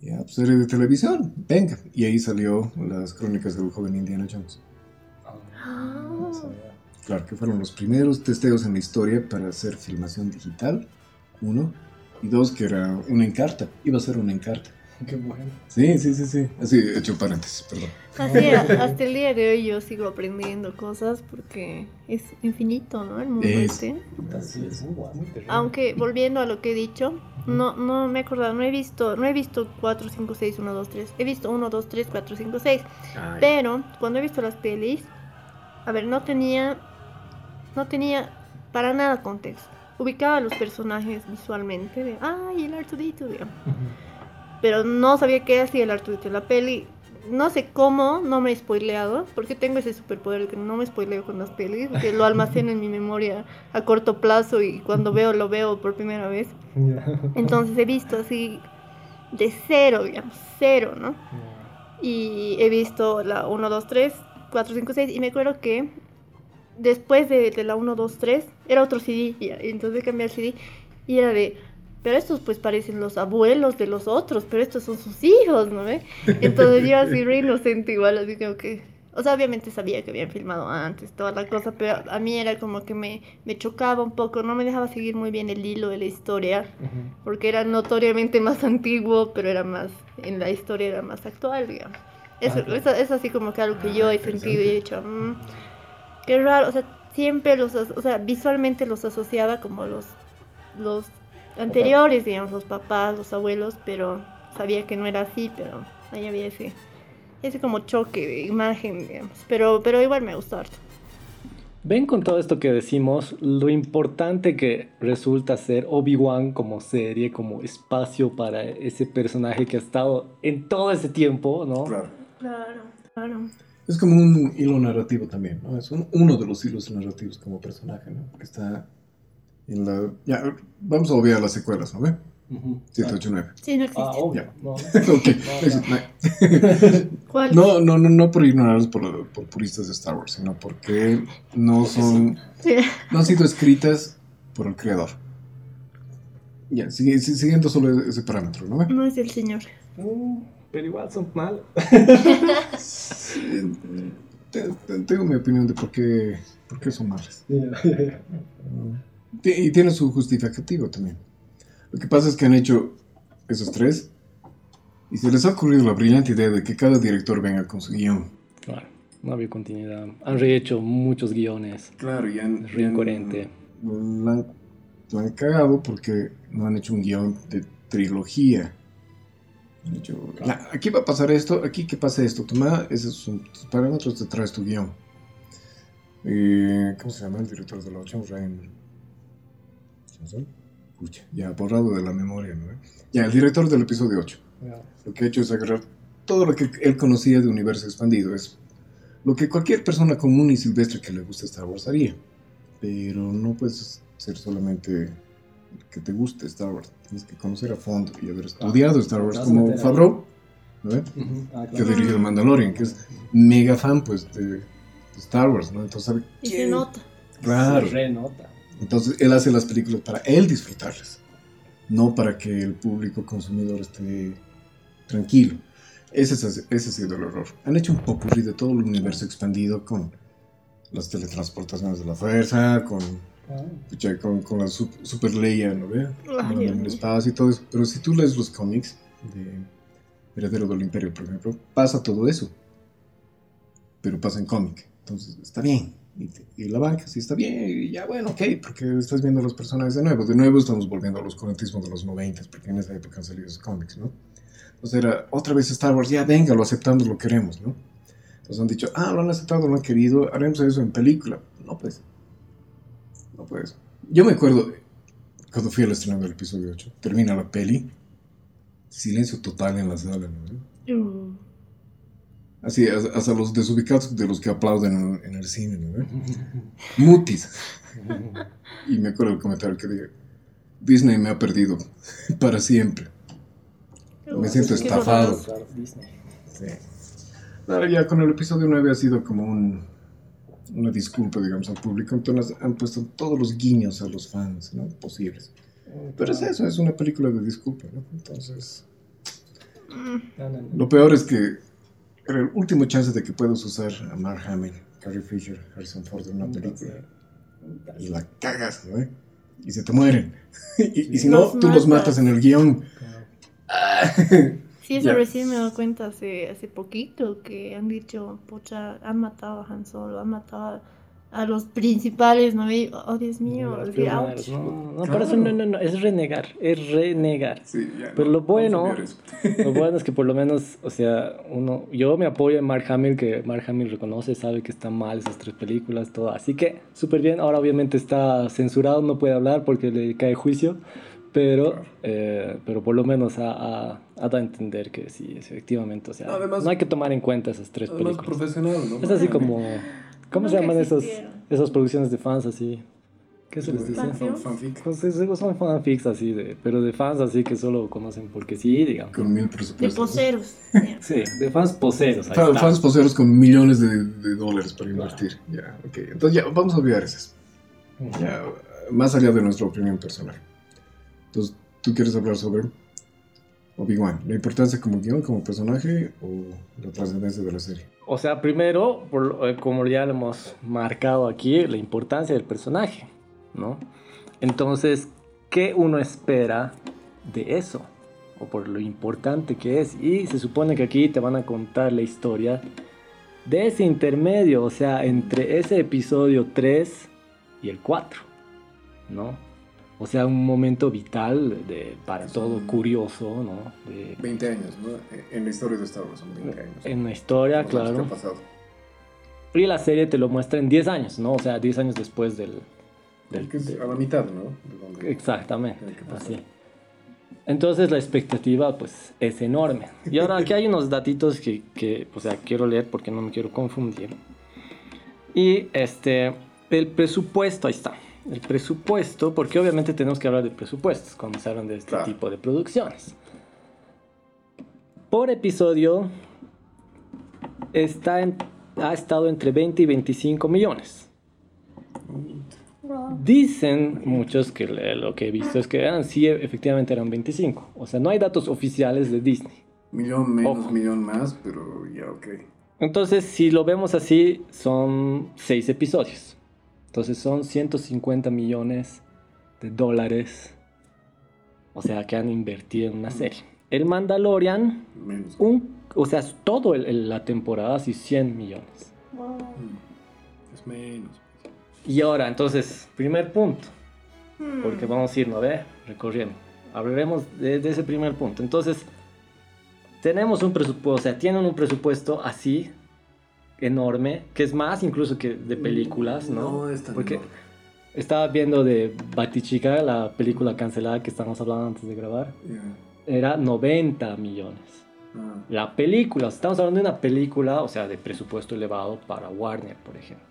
Ya, pues serie de televisión, venga. Y ahí salió las crónicas del joven Indiana Jones. Sabía. Claro, que fueron los primeros testeos en la historia para hacer filmación digital, uno. Y dos, que era una encarta, iba a ser una encarta. Qué bueno. Sí, sí, sí, sí. Así, he hecho paréntesis, perdón. Así hasta el día de hoy yo sigo aprendiendo cosas porque es infinito, ¿no? El mundo Es. este. Así es. Aunque volviendo a lo que he dicho, no, no me he acordado, no he visto, no he visto 4, 5, 6, 1, 2, 3. He visto 1, 2, 3, 4, 5, 6. Pero cuando he visto las pelis, a ver, no tenía, no tenía para nada contexto. Ubicaba a los personajes visualmente, de, ay, el R2D2, digamos. Ujú. Pero no sabía qué hacía el R2D2 en la peli. No sé cómo, no me he spoileado, porque tengo ese superpoder de que no me spoileo con las pelis, que lo almaceno en mi memoria a corto plazo y cuando veo, lo veo por primera vez. Ya. Entonces he visto así de cero, digamos, cero, ¿no? Ya. Y he visto la 1, 2, 3, 4, 5, 6 y me acuerdo que después de, de la 1, 2, 3 era otro CD, y entonces cambié el CD y era de, pero estos pues parecen los abuelos de los otros, pero estos son sus hijos, ¿no ve? Entonces yo así re inocente igual, así como que, o sea, obviamente sabía que habían filmado antes, toda la cosa, pero a mí era como que me, me chocaba un poco, no me dejaba seguir muy bien el hilo de la historia Ujú. porque era notoriamente más antiguo, pero era más, en la historia era más actual, digamos. Eso, Ah, claro. eso- es así como que algo que Ah, yo he sentido y he dicho, "Mm, qué raro, o sea, siempre los, o sea, visualmente los asociaba como los, los anteriores, digamos, los papás, los abuelos, pero sabía que no era así, pero ahí había ese, ese como choque de imagen, digamos, pero, pero igual me gustó harto. Ven con todo esto que decimos, lo importante que resulta ser Obi-Wan como serie, como espacio para ese personaje que ha estado en todo ese tiempo, ¿no? Claro. Claro, claro. Es como un hilo narrativo también, ¿no? Es un- uno de los hilos narrativos como personaje, ¿no? Que está en la... Ya, vamos a obviar las secuelas, ¿no? ¿Ve? Ujú. 7, 8, 9. Sí, no existe. Ah, obvio. No. ok. ¿Cuál? No, no, no, no por ignorarlos por, por puristas de Star Wars, sino porque no son... Sí. No han sido escritas por el creador. Ya, siguiendo solo ese parámetro, ¿no? ¿Ve? No es el señor. Mm, pero igual son malos. Te- te- Tengo mi opinión de por qué, por qué son malas. Ti- Y tiene su justificativo también. Lo que pasa es que han hecho esos tres y se les ha ocurrido la brillante idea de que cada director venga con su guion. Claro, no había continuidad. Han rehecho muchos guiones. Claro, y han, Es re incoherente. La han cagado porque no han hecho un guion de trilogía. Dicho, "Ya, aquí va a pasar esto, aquí que pasa esto. Toma esos tus parámetros, te traes tu guion. Eh, ¿Cómo se llama el director de la 8? Ryan. Pucha, ya borrado de la memoria, ¿no? Ya, el director del episodio 8. Lo que ha hecho es agarrar todo lo que él conocía de universo expandido. Es lo que cualquier persona común y silvestre que le guste Star Wars haría. Pero no puedes ser solamente que te guste Star Wars. Tienes que conocer a fondo y haber estudiado Star Wars como. Favreau. Ah, que dirigió el Mandalorian, que es mega fan pues de, de Star Wars, ¿no? Entonces sabe Y se nota. Claro. Se renota. Entonces él hace las películas para él disfrutarlas, no para que el público consumidor esté tranquilo. Ese, es- ese ha sido el error. Han hecho un popurrí de todo el universo expandido con las teletransportaciones de la fuerza, con, pucha, con, con la sup- super Leia, ¿no ve? En el mío. espacio y todo eso. Pero si tú lees los cómics de Heredero del Imperio, por ejemplo, pasa todo eso. Pero pasa en cómic. Entonces, está bien. Y, te- y la banca sí está bien. Y ya, bueno, ok, porque estás viendo los personajes de nuevo. De nuevo estamos volviendo a los conectismos de los 90, porque en esa época han salido esos cómics, ¿no? Entonces era otra vez Star Wars, ya venga, lo aceptamos, lo queremos, ¿no? Entonces han dicho, ah, lo han aceptado, lo han querido, haremos eso en película. No pues. Pues. Yo me acuerdo cuando fui al estreno del episodio 8, termina la peli, silencio total en la sala, ¿no? Uh, Así, hasta hasta los desubicados de los que aplauden en, en el cine, ¿no? Mutis. Y me acuerdo el comentario que dije, Disney me ha perdido para siempre. Me siento estafado. Sí. Claro, ya con el episodio 9 ha sido como un, una disculpa, digamos, al público. Entonces han puesto todos los guiños a los fans, ¿no? Posibles. Pero es eso, es una película de disculpa, ¿no? Entonces, Mm, No, no, no. lo peor es que era el último chance de que puedas usar a Mark Hamill, Carrie Fisher, Harrison Ford en una película. Y la cagas, ¿no? Y se te mueren. y, y si no, tú los matas. matas en el guion. Sí, eso Ya. recién me he dado cuenta hace, hace poquito que han dicho, pucha, han matado a Han Solo, han matado a los principales, ¿no? Y, oh, Dios mío. No, no, Claro. pero eso no, no, no, es renegar, es renegar. Sí, ya, Pero no, lo bueno-. Lo bueno es que por lo menos, o sea, uno, yo me apoyo en Mark Hamill, que Mark Hamill reconoce, sabe que están mal esas tres películas, todo. Así que, súper bien. Ahora obviamente está censurado, no puede hablar porque le cae juicio, pero, Claro. eh, pero por lo menos ha, ha- ha dado a entender que sí, efectivamente, o sea, Además- no hay que tomar en cuenta esas tres Además, películas. profesional, ¿no? Es así como, ¿cómo se Nunca llaman esos, existieron. esas producciones de fans así? ¿Qué se les dice? Fan- Fan- fanfic. Pues esos son fanfics así, de, pero de fans así que solo conocen porque sí, digamos. Con mil De presupuestos. ¿no? poseros. Sí, de fans poseros. ahí está. Fans poseros con millones de, de dólares para invertir. Ya, ok. Entonces ya, vamos a olvidar esas. Ya, más allá de nuestra opinión personal. Entonces, ¿tú quieres hablar sobre Obi-Wan? ¿La importancia como guion, como personaje o la trascendencia de la serie? O sea, primero, eh, como ya lo hemos marcado aquí, la importancia del personaje, ¿no? Entonces, ¿qué uno espera de eso? O por lo importante que es. Y se supone que aquí te van a contar la historia de ese intermedio, o sea, entre ese episodio 3 y el 4, ¿no? O sea, un momento vital de, para todo curioso, ¿no? De- 20 años, ¿no? En la historia de Star Wars son 20 años. en la historia, claro. pasado? Y la serie te lo muestra en 10 años, ¿no? O sea, 10 años después del... del- de- a la mitad, ¿no? Donde- exactamente, que así. Entonces la expectativa pues es enorme. Y ahora aquí hay unos datitos que, que, o sea, quiero leer porque no me quiero confundir. Y este, el presupuesto, ahí está. El presupuesto, porque obviamente tenemos que hablar de presupuestos cuando se hablan de este Claro. tipo de producciones. Por episodio está en- ha estado entre 20 y 25 millones. Dicen muchos que lo que he visto es que eran, sí, efectivamente eran 25. O sea, no hay datos oficiales de Disney. Millón menos, Ojo. millón más, pero ya, ok. Entonces, si lo vemos así, son 6 episodios. Entonces son 150 millones de dólares. O sea, que han invertido en una serie. El Mandalorian, Menos. un, o sea, todo el- el- la temporada, sí, 100 millones. Mm. Es menos. Y ahora, entonces, primer punto. Hmm. porque vamos a irnos a ver, recorriendo. Hablaremos de, de ese primer punto. Entonces, tenemos un presupuesto, o sea, tienen un presupuesto así, enorme, que es más incluso que de películas, ¿no? No es tan Porque enorme. estaba viendo de Batichica, la película cancelada que estamos hablando antes de grabar, era 90 millones. Ah. La película, estamos hablando de una película, o sea, de presupuesto elevado para Warner, por ejemplo.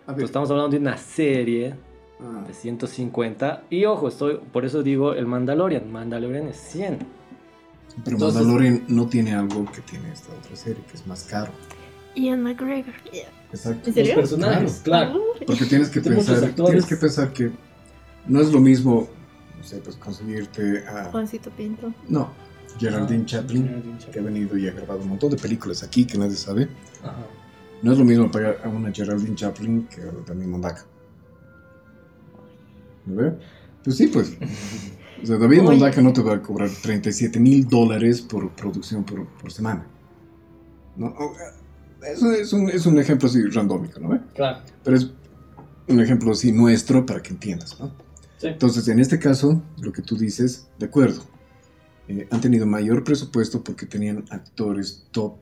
Entonces, estamos hablando de una serie ah, de 150. Y ojo, estoy, por eso digo el Mandalorian. Mandalorian es 100. pero entonces- Mandalorian no tiene algo que tiene esta otra serie, que es más caro. Ian McGregor. yeah. Exacto. ¿En serio? personajes, claro. Porque tienes que pensar, tienes que pensar que no es lo mismo, no sé, pues conseguirte a... Juancito Pinto. No, Geraldine Ah, Chaplin, Geraldine Chaplin. que ha venido y ha grabado un montón de películas aquí que nadie sabe. Ajá. No es lo mismo pagar a una Geraldine Chaplin que a David Mondaca. ¿No ve? Pues sí, pues. O sea, David Oye. Mondaca no te va a cobrar 37 mil dólares por producción por, por semana. ¿No? Eso es un, es un ejemplo así randómico, ¿no? Claro. Pero es un ejemplo así nuestro para que entiendas, ¿no? Sí. Entonces, en este caso, lo que tú dices, de acuerdo. Eh, han tenido mayor presupuesto porque tenían actores top.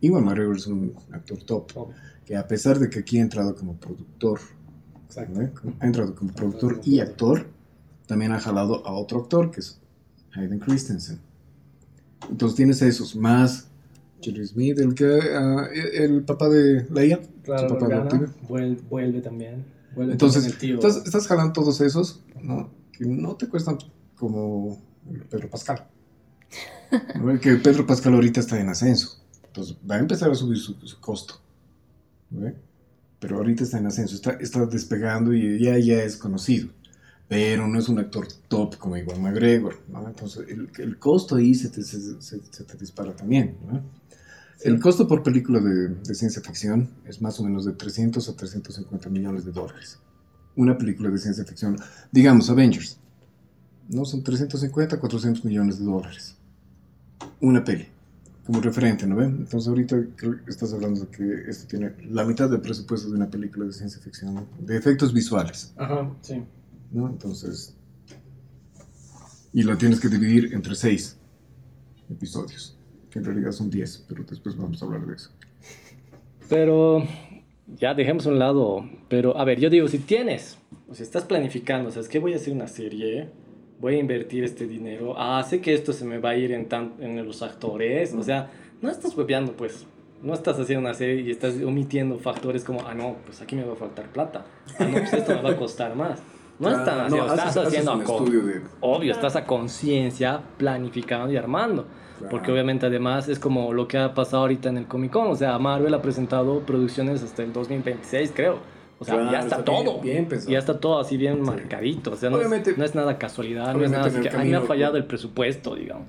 Iwan McGregor es un actor top, Obvio. que a pesar de que aquí ha entrado como productor, Exacto. ¿no? ha entrado como productor y actor, también ha jalado a otro actor, que es Hayden Christensen. Entonces tienes a esos, más Jerry Smith, el, que, ah, el papá de Leia, Claro, su papá Organa adoptivo. vuelve, vuelve también. Vuelve Entonces, también el tío. estás, estás jalando todos esos, ¿no? Que no te cuestan como Pedro Pascal. ¿no? Que Pedro Pascal ahorita está en ascenso. Entonces va a empezar a subir su, su costo. ¿no? Pero ahorita está en ascenso, está, está despegando y ya, ya es conocido. Pero no es un actor top como Iwan McGregor. ¿no? Entonces el, el costo ahí se te, se, se- se te dispara también. ¿no? El costo por película de, de ciencia ficción es más o menos de 300 a 350 millones de dólares. Una película de ciencia ficción, digamos Avengers, no son 350 a 400 millones de dólares. Una peli, como referente, ¿no ven? Entonces ahorita creo que estás hablando de que esto tiene la mitad del presupuesto de una película de ciencia ficción, de efectos visuales, Ajá, sí. ¿No? Entonces, y la tienes que dividir entre seis episodios, que en realidad son 10, pero después vamos a hablar de eso. Pero ya dejemos a un lado. Pero a ver, yo digo, si tienes, o si estás planificando, o sea, es que voy a hacer una serie, voy a invertir este dinero, ah, sé que esto se me va a ir en, tan, en los actores, o sea, no estás hueveando, pues. No estás haciendo una serie y estás omitiendo factores como, ah, no, pues aquí me va a faltar plata. Ah, no, pues esto me va a costar más. No Ah, haciendo, haces- estás haces haciendo un a de... Obvio, estás a conciencia planificando y armando. Porque Claro. obviamente además es como lo que ha pasado ahorita en el Comic Con. O sea, Marvel ha presentado producciones hasta el 2026, creo. O sea, Claro, ya está, está bien- todo. bien pensado. ya está todo así bien marcadito. O sea, no, Obviamente- es, no es nada casualidad, no es nada así que, "Ay, me ha fallado el presupuesto, digamos.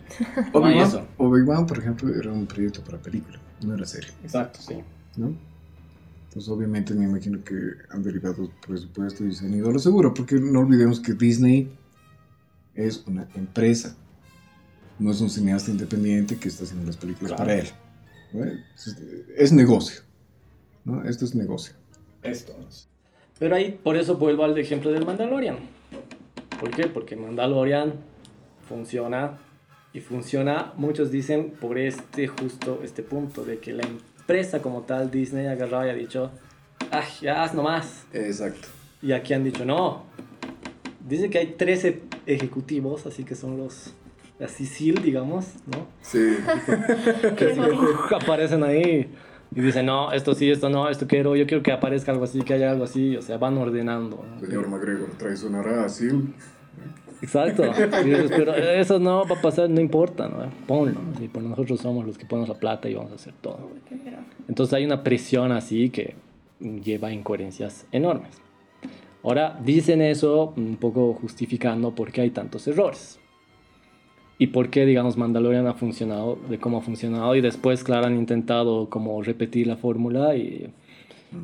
No Obi-Wan. Obi-Wan, por ejemplo, era un proyecto para película, no era serie, Exacto, sí. ¿no? Entonces, obviamente, me imagino que han derivado presupuestos y se han ido a lo seguro, porque no olvidemos que Disney es una empresa, no es un cineasta independiente que está haciendo las películas Claro. para él. Es, es negocio, ¿no? Esto es negocio. Esto Pero ahí, por eso vuelvo al ejemplo del Mandalorian. ¿Por qué? Porque Mandalorian funciona y funciona, muchos dicen, por este justo este punto, de que la empresa como tal, Disney, ha agarrado y ha dicho, ah, ya haz nomás. Exacto. Y aquí han dicho, no. Dice que hay 13 ejecutivos, así que son los, la Sicil, digamos, ¿no? Sí. que sí, aparecen ahí y dicen, no, esto sí, esto no, esto quiero, yo quiero que aparezca algo así, que haya algo así, o sea, van ordenando. ¿no? Señor McGregor, traicionará así. Exacto. Dices, pero eso no va a pasar, no importa, ¿no? Ponlo. Nosotros somos los que ponemos la plata y vamos a hacer todo. Entonces hay una presión así que lleva incoherencias enormes. Ahora dicen eso un poco justificando por qué hay tantos errores. Y por qué, digamos, Mandalorian ha funcionado de cómo ha funcionado. Y después, claro, han intentado como repetir la fórmula y...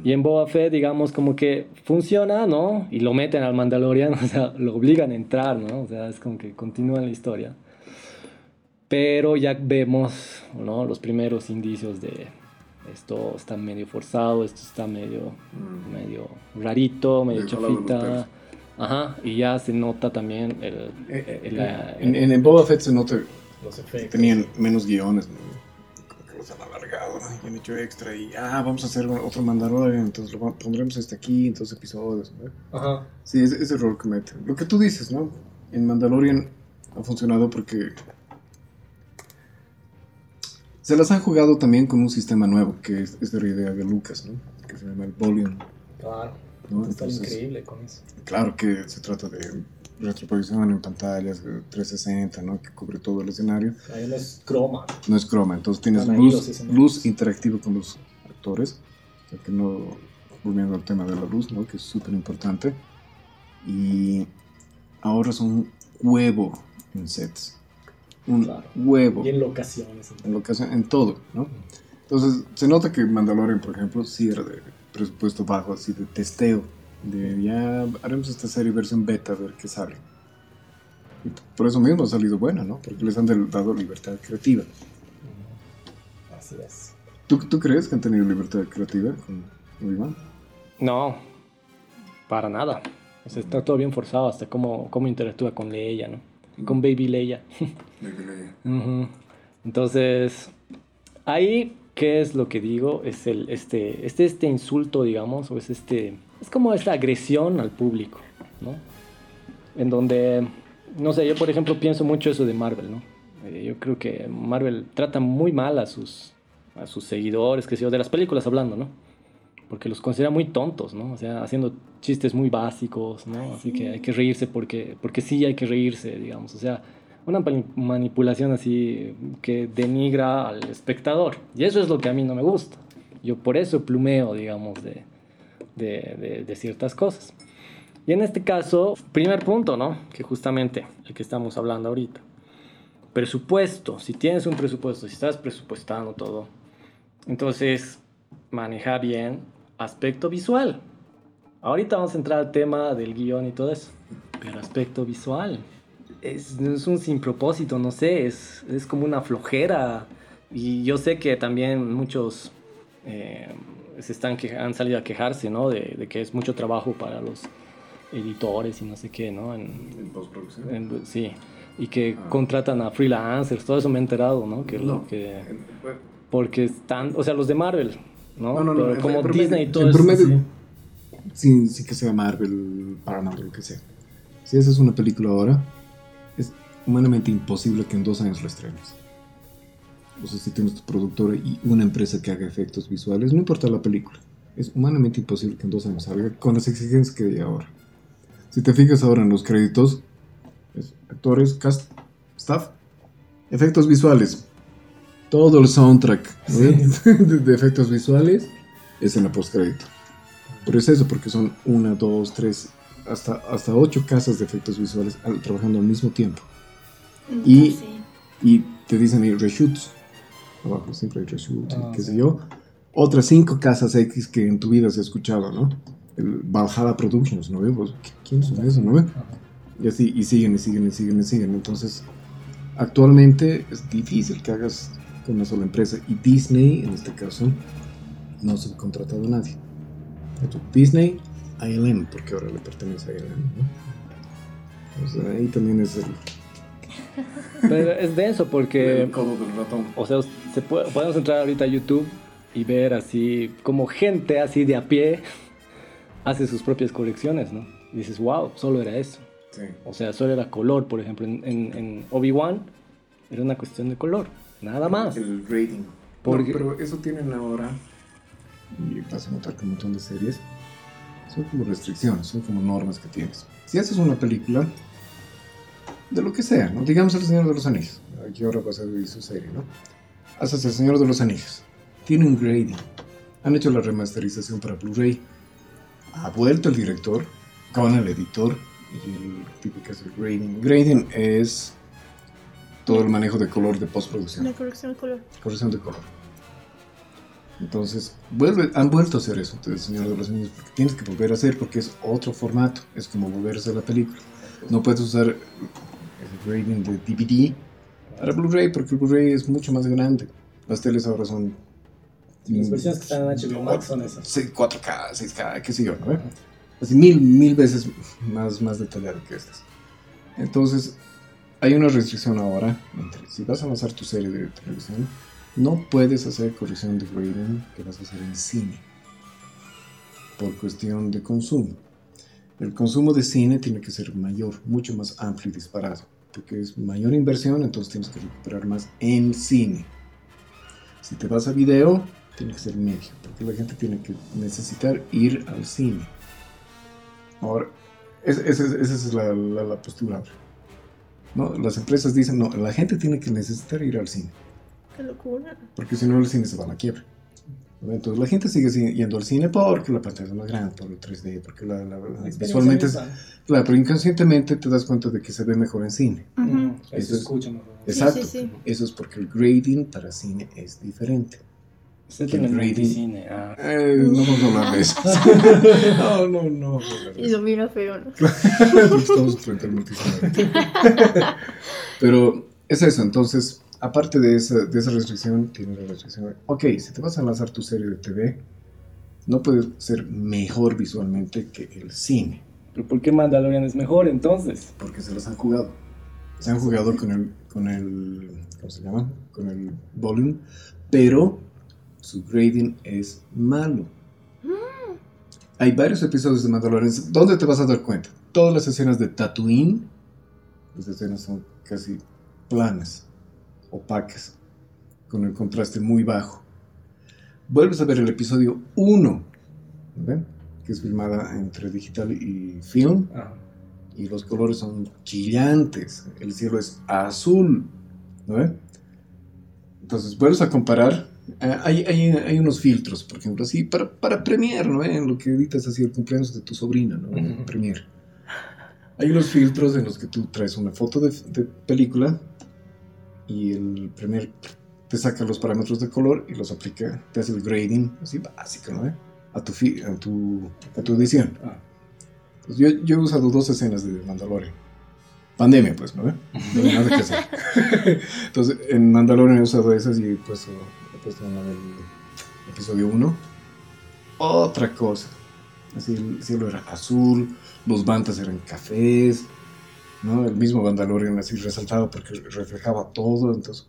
Y en Boba Fett, digamos, como que funciona, ¿no? Y lo meten al Mandalorian, o sea, lo obligan a entrar, ¿no? O sea, es como que continúa la historia. Pero ya vemos, ¿no? Los primeros indicios de esto está medio forzado, esto está medio, medio rarito, medio chafita. Ajá, y ya se nota también el, el- la- En, en, en Boba Fett se nota los efectos. tenían menos guiones, ¿no? Que han alargado, ¿no? y han hecho extra y, ah, vamos a hacer otro Mandalorian, entonces lo pondremos este aquí, en dos episodios, ¿no? Ajá. Sí, ese, ese error comete. Lo que tú dices, ¿no? En Mandalorian ha funcionado porque se las han jugado también con un sistema nuevo, que es, es de la idea de Lucas, ¿no? Que se llama el Volume, Claro. ¿no? Está Entonces, increíble con eso. Claro que se trata de retroproyección en pantallas eh, 360, ¿no? Que cubre todo el escenario. Ahí no es croma. No es croma, entonces tienes luz, luz interactiva con los actores. O sea que no, volviendo al tema de la luz, ¿no? Que es súper importante. Y ahorras un huevo en sets. un Claro. huevo. Y en locaciones. en locación, en todo, ¿no? Entonces, se nota que Mandalorian, por ejemplo, sí era de presupuesto bajo, así de testeo, de ya haremos esta serie versión beta a ver qué sale. Y por eso mismo ha salido buena, ¿no? Porque les han dado libertad creativa. Así es. ¿Tú, ¿Tú crees que han tenido libertad creativa con Obi-Wan? No, para nada. O sea, está todo bien forzado hasta cómo, cómo interactúa con Leia, ¿no? Con Baby Leia. Ujú. Entonces, ahí, ¿qué es lo que digo? Es el, este, este, este insulto, digamos, o es este, es como esta agresión al público, ¿no? En donde, no sé, yo por ejemplo pienso mucho eso de Marvel, ¿no? Eh, yo creo que Marvel trata muy mal a sus, a sus seguidores, que sé yo, de las películas hablando, ¿no? Porque los considera muy tontos, ¿no? O sea, haciendo chistes muy básicos, ¿no? Así que hay que reírse porque, porque sí hay que reírse, digamos. O sea, una mani- manipulación así que denigra al espectador. Y eso es lo que a mí no me gusta. Yo por eso plumeo, digamos, de, de, ciertas cosas. Y en este caso, primer punto, ¿no? Que justamente el que estamos hablando ahorita. Presupuesto. Si tienes un presupuesto, si estás presupuestando todo, entonces maneja bien aspecto visual. Ahorita vamos a entrar al tema del guion y todo eso. Pero aspecto visual. Es, es un sin propósito, no sé, es, es como una flojera. Y yo sé que también muchos eh, se están que, han salido a quejarse, ¿no? De, de que es mucho trabajo para los editores y no sé qué, ¿no? En, En postproducción. en- sí. Y que Ah. contratan a freelancers, todo eso me he enterado, ¿no? Que, No. porque están, o sea, los de Marvel, ¿no? No, no, no, Pero como en promedio- Disney y todo eso. promedio- sí. sin, sin que sea Marvel, Paramount lo que sea. Si haces una película ahora, es humanamente imposible que en dos años la estrenes. O sea, si tienes tu productora y una empresa que haga efectos visuales, no importa la película, es humanamente imposible que en dos años salga con las exigencias que hay ahora. Si te fijas ahora en los créditos, es actores, cast, staff, efectos visuales. Todo el soundtrack ¿no? de, de efectos visuales es en la postcrédito. Pero es eso, porque son una, dos, tres, hasta, hasta ocho casas de efectos visuales al- trabajando al mismo tiempo. Y- Sí. Y te dicen ahí reshoots. Abajo siempre hay reshoots, y Ah, qué sé yo. Otras cinco casas X que en tu vida has escuchado, ¿no? El Valhalla Productions, ¿no? ves? Pues, ¿qu- ¿Quién son esos, no? ves? Y así, y siguen, y siguen, y siguen, y siguen. Entonces, actualmente es difícil que hagas con una sola empresa. Y Disney, en este caso, no ha subcontratado a nadie. Disney, ILM, porque ahora le pertenece a ILM, ¿no? Sea, ahí también es el, Pero es denso porque, el codo del ratón. o sea, se puede- podemos entrar ahorita a YouTube y ver así como gente así de a pie hace sus propias colecciones, ¿no? Y dices, wow, solo era eso. Sí. O sea, solo era color, por ejemplo, en, en, en Obi-Wan era una cuestión de color, nada más. El rating. Porque- No, pero eso tienen ahora, y vas a notar que un montón de series, son como restricciones, son como normas que tienes. Si haces una película, de lo que sea, ¿no? digamos El Señor de los Anillos, aquí ahora va a ser su serie, ¿no? Haces El Señor de los Anillos, tiene un grading, han hecho la remasterización para Blu-ray, ha vuelto el director con el editor y el que hace el grading. Grading es todo el manejo de color de postproducción La corrección de color. corrección de color. Entonces, vuelve, han vuelto a hacer eso, El Señor de los Anillos, porque tienes que volver a hacer, porque es otro formato, es como volver a hacer la película. No puedes usar el grading de DVD para Blu-ray, porque el Blu-ray es mucho más grande. Las teles ahora son... Las versiones que están en HBO Max son esas. Sí, 4K, 6K, qué sé yo, ¿no? Así mil, mil veces más, más detallado que estas. Entonces, hay una restricción ahora, entre, si vas a lanzar tu serie de televisión, no puedes hacer corrección de grading que vas a hacer en cine, por cuestión de consumo. El consumo de cine tiene que ser mayor, mucho más amplio y disparado, porque es mayor inversión, entonces tienes que recuperar más en cine. Si te vas a video, tiene que ser medio, porque la gente tiene que necesitar ir al cine. Ahora, es- es- es- esa es la, la- la postura. ¿No? Las empresas dicen, no, la gente tiene que necesitar ir al cine, Qué locura. porque si no el cine se va a la quiebra. Entonces la gente sigue si- yendo al cine porque la pantalla es más grande, por el 3D, porque la, visualmente es... Claro, pero inconscientemente te das cuenta de que se ve mejor en cine. Mm, Eso Eso es- escucha mejor. Exacto. sí, sí. Eso es porque el grading para cine es diferente. Usted Que tiene el multicine. Ah. Eh, no vamos a hablar de eso. no, no, no. Y eso. lo mira feo, ¿no? Estamos frente al multicine. Pero es eso, entonces, aparte de esa, de esa restricción, tiene la restricción. de, Ok, si te vas a lanzar tu serie de TV, no puede ser mejor visualmente que el cine, ¿Pero por qué Mandalorian es mejor entonces? porque se las han jugado. Se han jugado con el, con el, ¿cómo se llama? Con el volume, pero su grading es malo. Hay varios episodios de Mandalorian. ¿Dónde te vas a dar cuenta? Todas las escenas de Tatooine, las escenas son casi planas, opacas, con el contraste muy bajo. Vuelves a ver el episodio 1, ¿ven? que es filmada entre digital y film, y los colores son chillantes, el cielo es azul, ¿no? Entonces, vuelves a comparar, eh, hay, hay, hay unos filtros, por ejemplo, así, para, para Premiere, ¿no? En lo que editas así el cumpleaños de tu sobrina, ¿no? En. Premiere. Hay unos filtros en los que tú traes una foto de, de película y el Premiere te saca los parámetros de color y los aplica, te hace el grading, así básico, ¿no ve? A tu, fi- a tu, a tu edición. Ah. Pues yo, yo he usado dos escenas de Mandalorian. Pandemia, pues, ¿no? No hay nada que hacer. Entonces, en Mandalorian he usado esas y he puesto, he puesto en el episodio 1. Otra cosa. Así, el cielo era azul, los bantas eran cafés, ¿no? El mismo Mandalorian así resaltado porque reflejaba todo, entonces,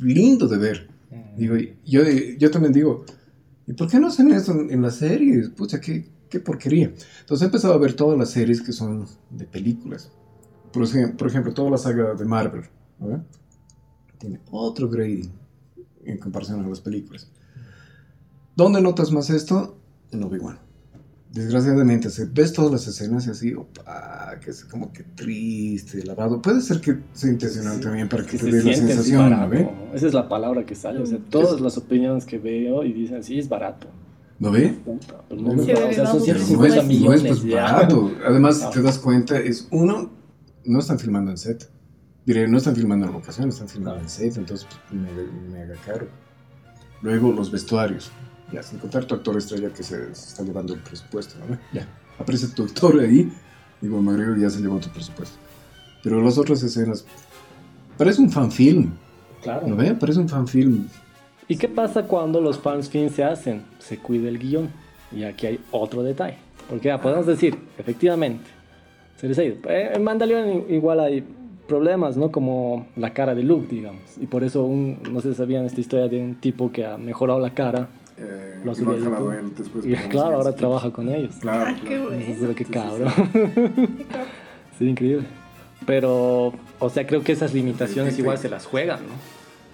lindo de ver. Mm. Digo, yo, yo también digo, ¿y por qué no hacen eso en, en las series? Pucha, qué, qué porquería. Entonces he empezado a ver todas las series que son de películas. Por, por ejemplo, toda la saga de Marvel. Tiene otro grading en comparación a las películas. ¿Dónde notas más esto? En Obi-Wan. Desgraciadamente, se ves todas las escenas y así, opa, que es como que triste, lavado. Puede ser que sea intencional Sí, también para que Que te se dé la sensación, ¿no barato. ve? ¿no? Esa es la palabra que sale. O sea, Mm. todas las opiniones que veo y dicen, sí, es barato. ¿No ve? Puta, no es. O sea, son no 150 es, no es millones. pues ya. barato. Además, si Ah. te das cuenta, es uno, no están filmando en set. Diré, no están filmando en locación, están filmando en set, entonces pues, mega, mega caro. Luego los vestuarios. Ya, sin contar tu actor estrella que se, se está llevando el presupuesto, ¿no? Ya, aparece tu actor ahí, digo, McGregor ya se llevó tu presupuesto. Pero las otras escenas, parece un fanfilm, Claro. ¿no ve? Parece un fanfilm. ¿Y qué pasa cuando los fans films se hacen? Se cuida el guion. Y aquí hay otro detalle. Porque ah, podemos decir, efectivamente, se les ha ido. Eh, En Mandalorian igual hay problemas, ¿no? Como la cara de Luke, digamos. Y por eso, un, no si sabían esta historia de un tipo que ha mejorado la cara. Eh, Lo y después, Y claro, ahora trabaja con ellos. Claro, Ah, qué bueno. Sí, cabrón. Sí, increíble. Pero, o sea, creo que esas limitaciones igual se las juegan, ¿no?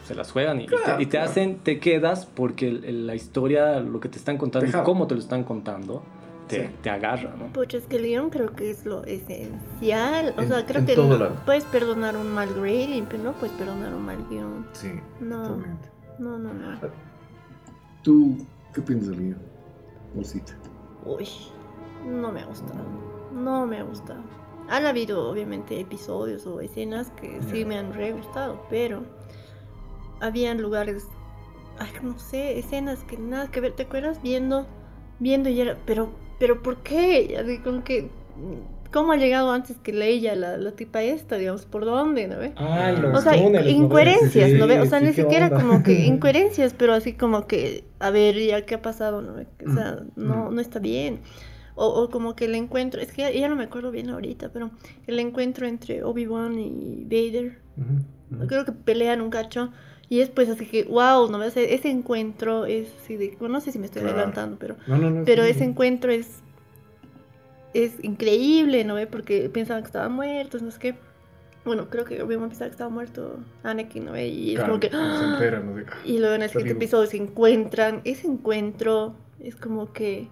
Se las juegan y, y te, y te claro. hacen, te quedas porque el- el- la historia, lo que te están contando y cómo te lo están contando, te, Sí. te agarra, ¿no? Pucha, es que el guion creo que es lo esencial. O En- sea, creo que no- lado. puedes perdonar un mal grading, pero no puedes perdonar un mal guion. Sí, No. totalmente. No, no, no. ¿Tú qué del guion? Bolsita. Uy, no me ha gustado. No me ha gustado. Han habido, obviamente, episodios o escenas que sí me han re gustado, pero habían lugares, ay, no sé, escenas que nada que ver. ¿Te acuerdas? Viendo, viendo y era, pero, pero ¿por qué? Así como que, ¿cómo ha llegado antes que Leia, la, la tipa esta, digamos? ¿Por dónde, no ve? Ah, O sea, incoherencias, ¿no ve? O sea, ni siquiera como que incoherencias, pero así como que, a ver, ya qué ha pasado, ¿no ve? O sea, no, Mm. no está bien. O, o como que el encuentro, es que ya, ya no me acuerdo bien ahorita, pero el encuentro entre Obi-Wan y Vader, creo que pelean un cacho. Y es pues así que, wow, ¿no ves? Ese encuentro es así de, bueno, no sé si me estoy Claro. adelantando, pero No, no, no. pero sí. ese encuentro es es increíble, ¿no ve? Porque pensaban que estaban muertos, no sé qué. Bueno, creo que Obi-Wan pensaba que estaba muerto Anakin, ¿no ve? Y es Claro, como que... cuando se enteran, ¿no? De- Y luego en el siguiente episodio se encuentran. Ese encuentro es como que...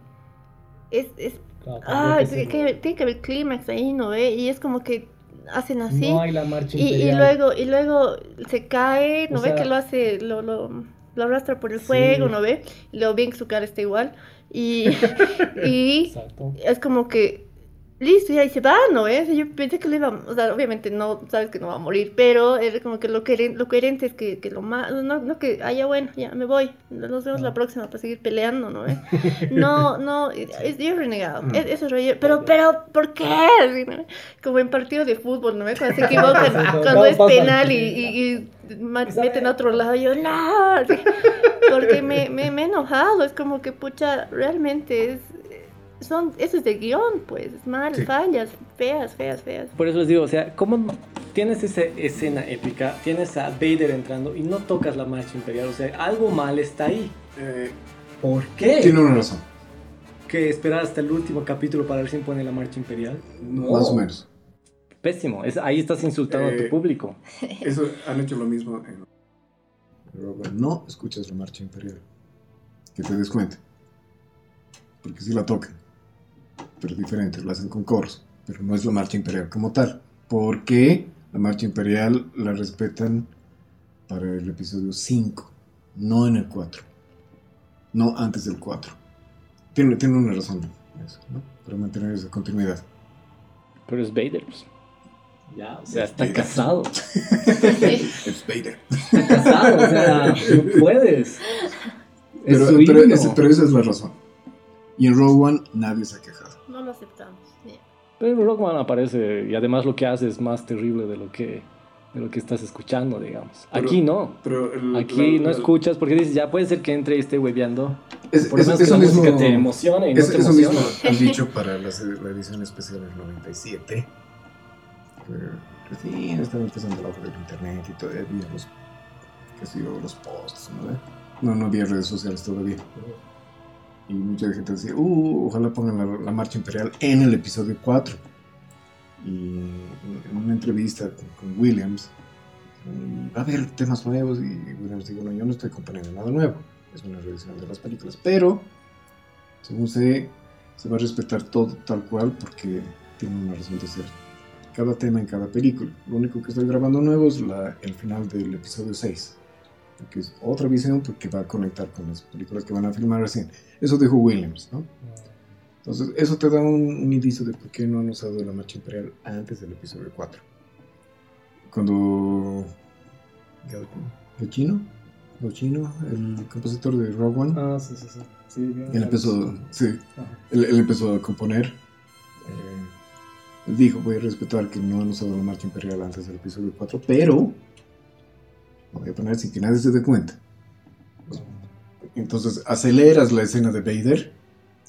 Es... es ah, tiene que, haber- tiene que haber clímax ahí, ¿no ve? Y es como que hacen así. No hay la marcha y, y luego y luego se cae, ¿no O ve? sea- Que lo hace... Lo, lo, lo arrastra por el fuego, ¿no ve? Y luego bien que su cara está igual. Y, y es como que listo, y ahí se va, ¿no ves? Yo pensé que le iba, o sea, obviamente no, sabes que no va a morir, pero es como que lo, coherente, lo coherente es que, que lo más, no, no que, ah, ya bueno, ya me voy, nos vemos la próxima para seguir peleando, ¿no ves? No, no, es, yo he renegado, mm. es, eso es pero, pero, ¿por qué? Como en partido de fútbol, ¿no ves? Cuando se equivocan, cuando es penal y, y, meten a otro lado, yo, no, porque me, me, me he enojado, es como que, pucha, realmente es son, eso es de guion, pues, mal, fallas, feas, feas, feas. Por eso les digo, o sea, ¿cómo tienes esa escena épica, tienes a Vader entrando y no tocas la marcha imperial? O sea, algo mal está ahí. Eh, ¿Por qué? Tiene una razón. ¿Que esperar hasta el último capítulo para ver si pone la marcha imperial? No. Más o menos. Pésimo, es, ahí estás insultando a tu eh, público. Eso han hecho lo mismo en... No escuchas la marcha imperial. Que te des cuenta. Porque si la tocan pero diferentes, lo hacen con coros, pero no es la marcha imperial como tal, porque la marcha imperial la respetan para el episodio 5, no en el 4, no antes del 4. Tiene, tiene una razón eso, ¿no? Para mantener esa continuidad. Pero es Vader, pues. Ya, o sea, está casado. es Vader. Está casado, o sea, no puedes. Pero, pero, pero, esa es la razón. Y en Rogue One nadie se ha quejado. Pero Rockman aparece y además lo que hace es más terrible de lo que de lo que estás escuchando, digamos. Aquí no. Pero Aquí no escuchas porque dices, ya puede ser que entre y esté hueveando. Es, Por es, eso que la mismo, música te emociona y no te Eso mismo han dicho para la, la, edición especial del 97. Recién están empezando la del internet y todavía los, que los posts, ¿no? No, no había redes sociales todavía. Y mucha gente decía, uh, ojalá pongan la, marcha imperial en el episodio 4. Y en una entrevista con, Williams, va a haber temas nuevos. Y Williams dijo, no, yo no estoy componiendo nada nuevo. Es una revisión de las películas. Pero, según sé, se va a respetar todo tal cual porque tiene una razón de ser. Cada tema en cada película. Lo único que estoy grabando nuevo es la, el final del episodio 6 que es otra visión porque va a conectar con las películas que van a filmar recién. Eso dijo Williams, ¿no? Entonces, eso te da un, indicio de por qué no han usado la marcha imperial antes del episodio 4. Cuando Giacchino, Giacchino, el compositor de Rogue One, ah, sí, sí, sí. él, empezó, sí él, empezó a componer. Eh, dijo, voy a respetar que no han usado la marcha imperial antes del episodio 4, pero voy a poner sin que nadie se dé cuenta. Entonces aceleras la escena de Vader,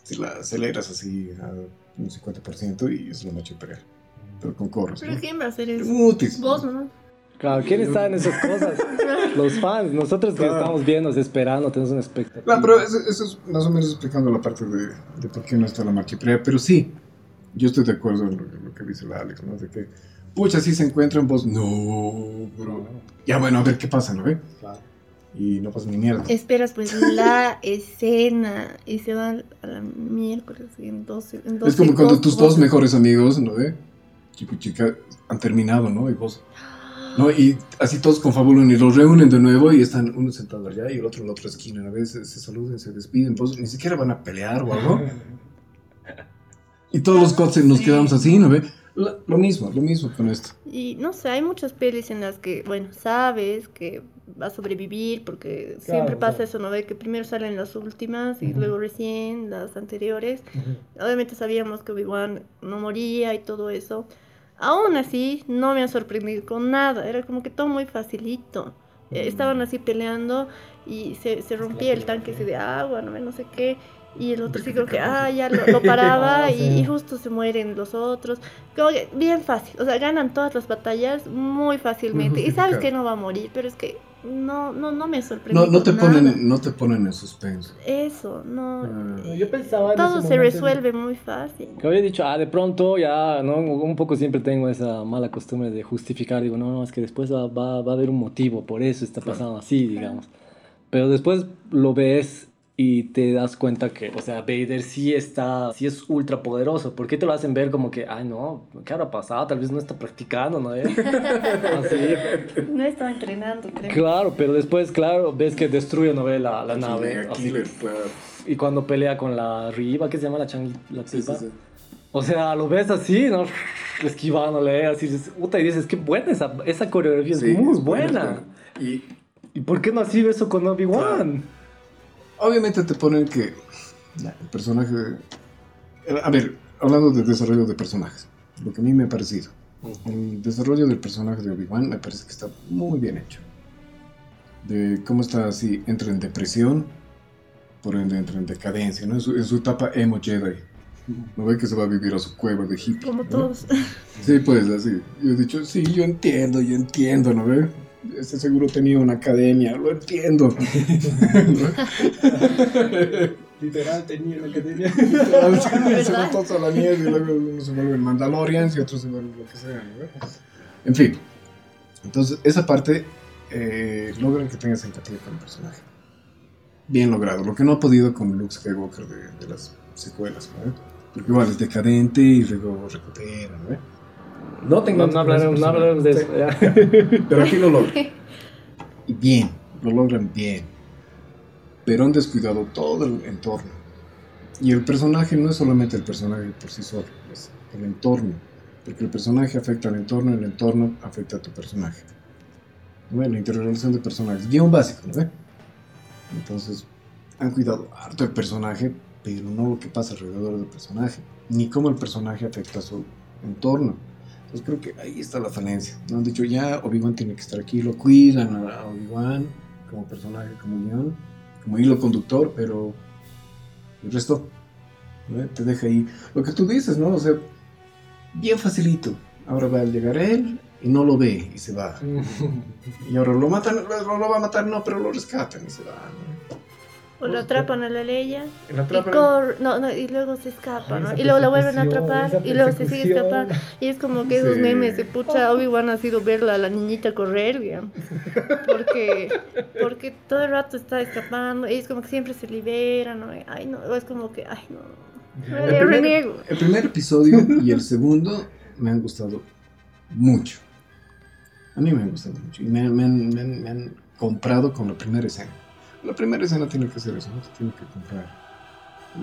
si la aceleras así a un 50% y es la noche imperial. Pero con coros. ¿Pero quién va a hacer eso? Mutis. Vos, ¿no? Claro, ¿quién está en esas cosas? Los fans, nosotros que estamos viendo, esperando, tenemos un espectáculo. Claro, pero eso, es más o menos explicando la parte de, de, por qué no está la marcha imperial. Pero sí, yo estoy de acuerdo en lo, que dice la Alex, ¿no? De que pucha, si se encuentran vos, no, bro. Ya bueno, a ver qué pasa, ¿no ve? Claro. Y no pasa ni mierda. Esperas pues la escena y se van a la miércoles en 12, en Es como cuando tus dos mejores amigos, ¿no ve? Chico y chica han terminado, ¿no? Y vos... ¿no? Y así todos confabulan y los reúnen de nuevo y están uno sentado allá y el otro en la otra esquina. A veces se saludan, se despiden, pues ni siquiera van a pelear o algo. y todos los coches nos quedamos así, ¿no ve? Lo, mismo, lo mismo con esto. Y no sé, hay muchas pelis en las que, bueno, sabes que va a sobrevivir porque siempre pasa eso, ¿no? ve que primero salen las últimas y luego recién las anteriores. Obviamente sabíamos que Obi-Wan no moría y todo eso. Aún así, no me ha sorprendido con nada. Era como que todo muy facilito. Eh, estaban así peleando y se, se rompía el tanque ese de agua, no, no sé qué y el otro sí creo que, ah, ya lo, paraba y, justo se mueren los otros. Como que bien fácil, o sea, ganan todas las batallas muy fácilmente. Y sabes que no va a morir, pero es que no, no, no me sorprende. No, no te ponen, no te ponen en suspenso. Eso, no. Ah. Yo pensaba. Todo se resuelve muy fácil. Que había dicho, ah, de pronto ya, ¿no? Un poco siempre tengo esa mala costumbre de justificar. Digo, no, no, es que después va, va, va a haber un motivo, por eso está pasando así, digamos. Pero después lo ves y te das cuenta que, o sea, Vader sí está, sí es ultra poderoso. ¿Por qué te lo hacen ver como que, ay no, ¿qué habrá pasado? Tal vez no está practicando, ¿no? Así. No estaba entrenando, creo. Claro, pero después, claro, ves que destruye, ¿no? Ve la, la Sí, nave. killer, claro. Y cuando pelea con la Riva, ¿qué se llama la changi? La Sí, sí, tipa. sí. O sea, lo ves así, ¿no? Esquivándole, así, dices, puta, y dices, qué buena esa, esa coreografía, Sí, es muy es buena. Y ¿Y por qué no así eso con Obi-Wan? Obviamente te ponen que el personaje. A ver, hablando de desarrollo de personajes, lo que a mí me ha parecido. El desarrollo del personaje de Obi-Wan me parece que está muy bien hecho. De cómo está así, entra en depresión, por ende entra en decadencia, ¿no? En su, en su etapa emo Jedi. No ve que se va a vivir a su cueva de hippie. Como ¿no? todos. Sí, pues así. Yo he dicho, sí, yo entiendo, yo entiendo, ¿no ve? Este seguro tenía una academia, lo entiendo. Literal, tenía que tenía. se va todos a la mierda y luego unos se vuelven Mandalorians y otros se vuelven lo que sea, ¿no? En fin. Entonces, esa parte eh, logran que tengas empatía con el personaje. Bien logrado. Lo que no ha podido con Luke Skywalker de, de las secuelas, ¿no? Porque igual es decadente y luego recupera, ¿no? No tengo No, hablaremos, no hablaremos de eso. ya. Pero aquí lo logran. Y bien, lo logran bien. Pero han descuidado todo el entorno. Y el personaje no es solamente el personaje por sí solo, es el entorno. Porque el personaje afecta al entorno, el entorno afecta a tu personaje. ¿No ve? La interrelación de personajes. Guión básico, ¿no? Entonces, han cuidado harto el personaje, pero no lo que pasa alrededor del personaje. Ni cómo el personaje afecta a su entorno. Entonces creo que ahí está la falencia. No han dicho ya, Obi-Wan tiene que estar aquí, lo cuidan a Obi-Wan como personaje, como guion, como hilo conductor, pero el resto ¿no? te deja ahí. Lo que tú dices, ¿no? O sea, bien facilito. Ahora va a llegar él y no lo ve y se va. Y ahora lo matan, lo, lo va a matar, no, pero lo rescatan y se va. ¿no? O lo atrapan a la Leia. Y corre- no, no, y luego se escapa, Ay, ¿no? Y luego la vuelven a atrapar y luego se sigue escapando. Y es como que esos Sí. memes de pucha, Obi-Wan ha sido verla a la niñita correr, digamos. Porque, porque todo el rato está escapando y es como que siempre se libera, ¿no? Ay, no, o es como que, ay, no. El Le primer- reniego. El primer episodio y el segundo me han gustado mucho. A mí me han gustado mucho. Y me, me me han comprado con la primera escena. La primera escena tiene que ser eso, ¿no? Te tiene que comprar.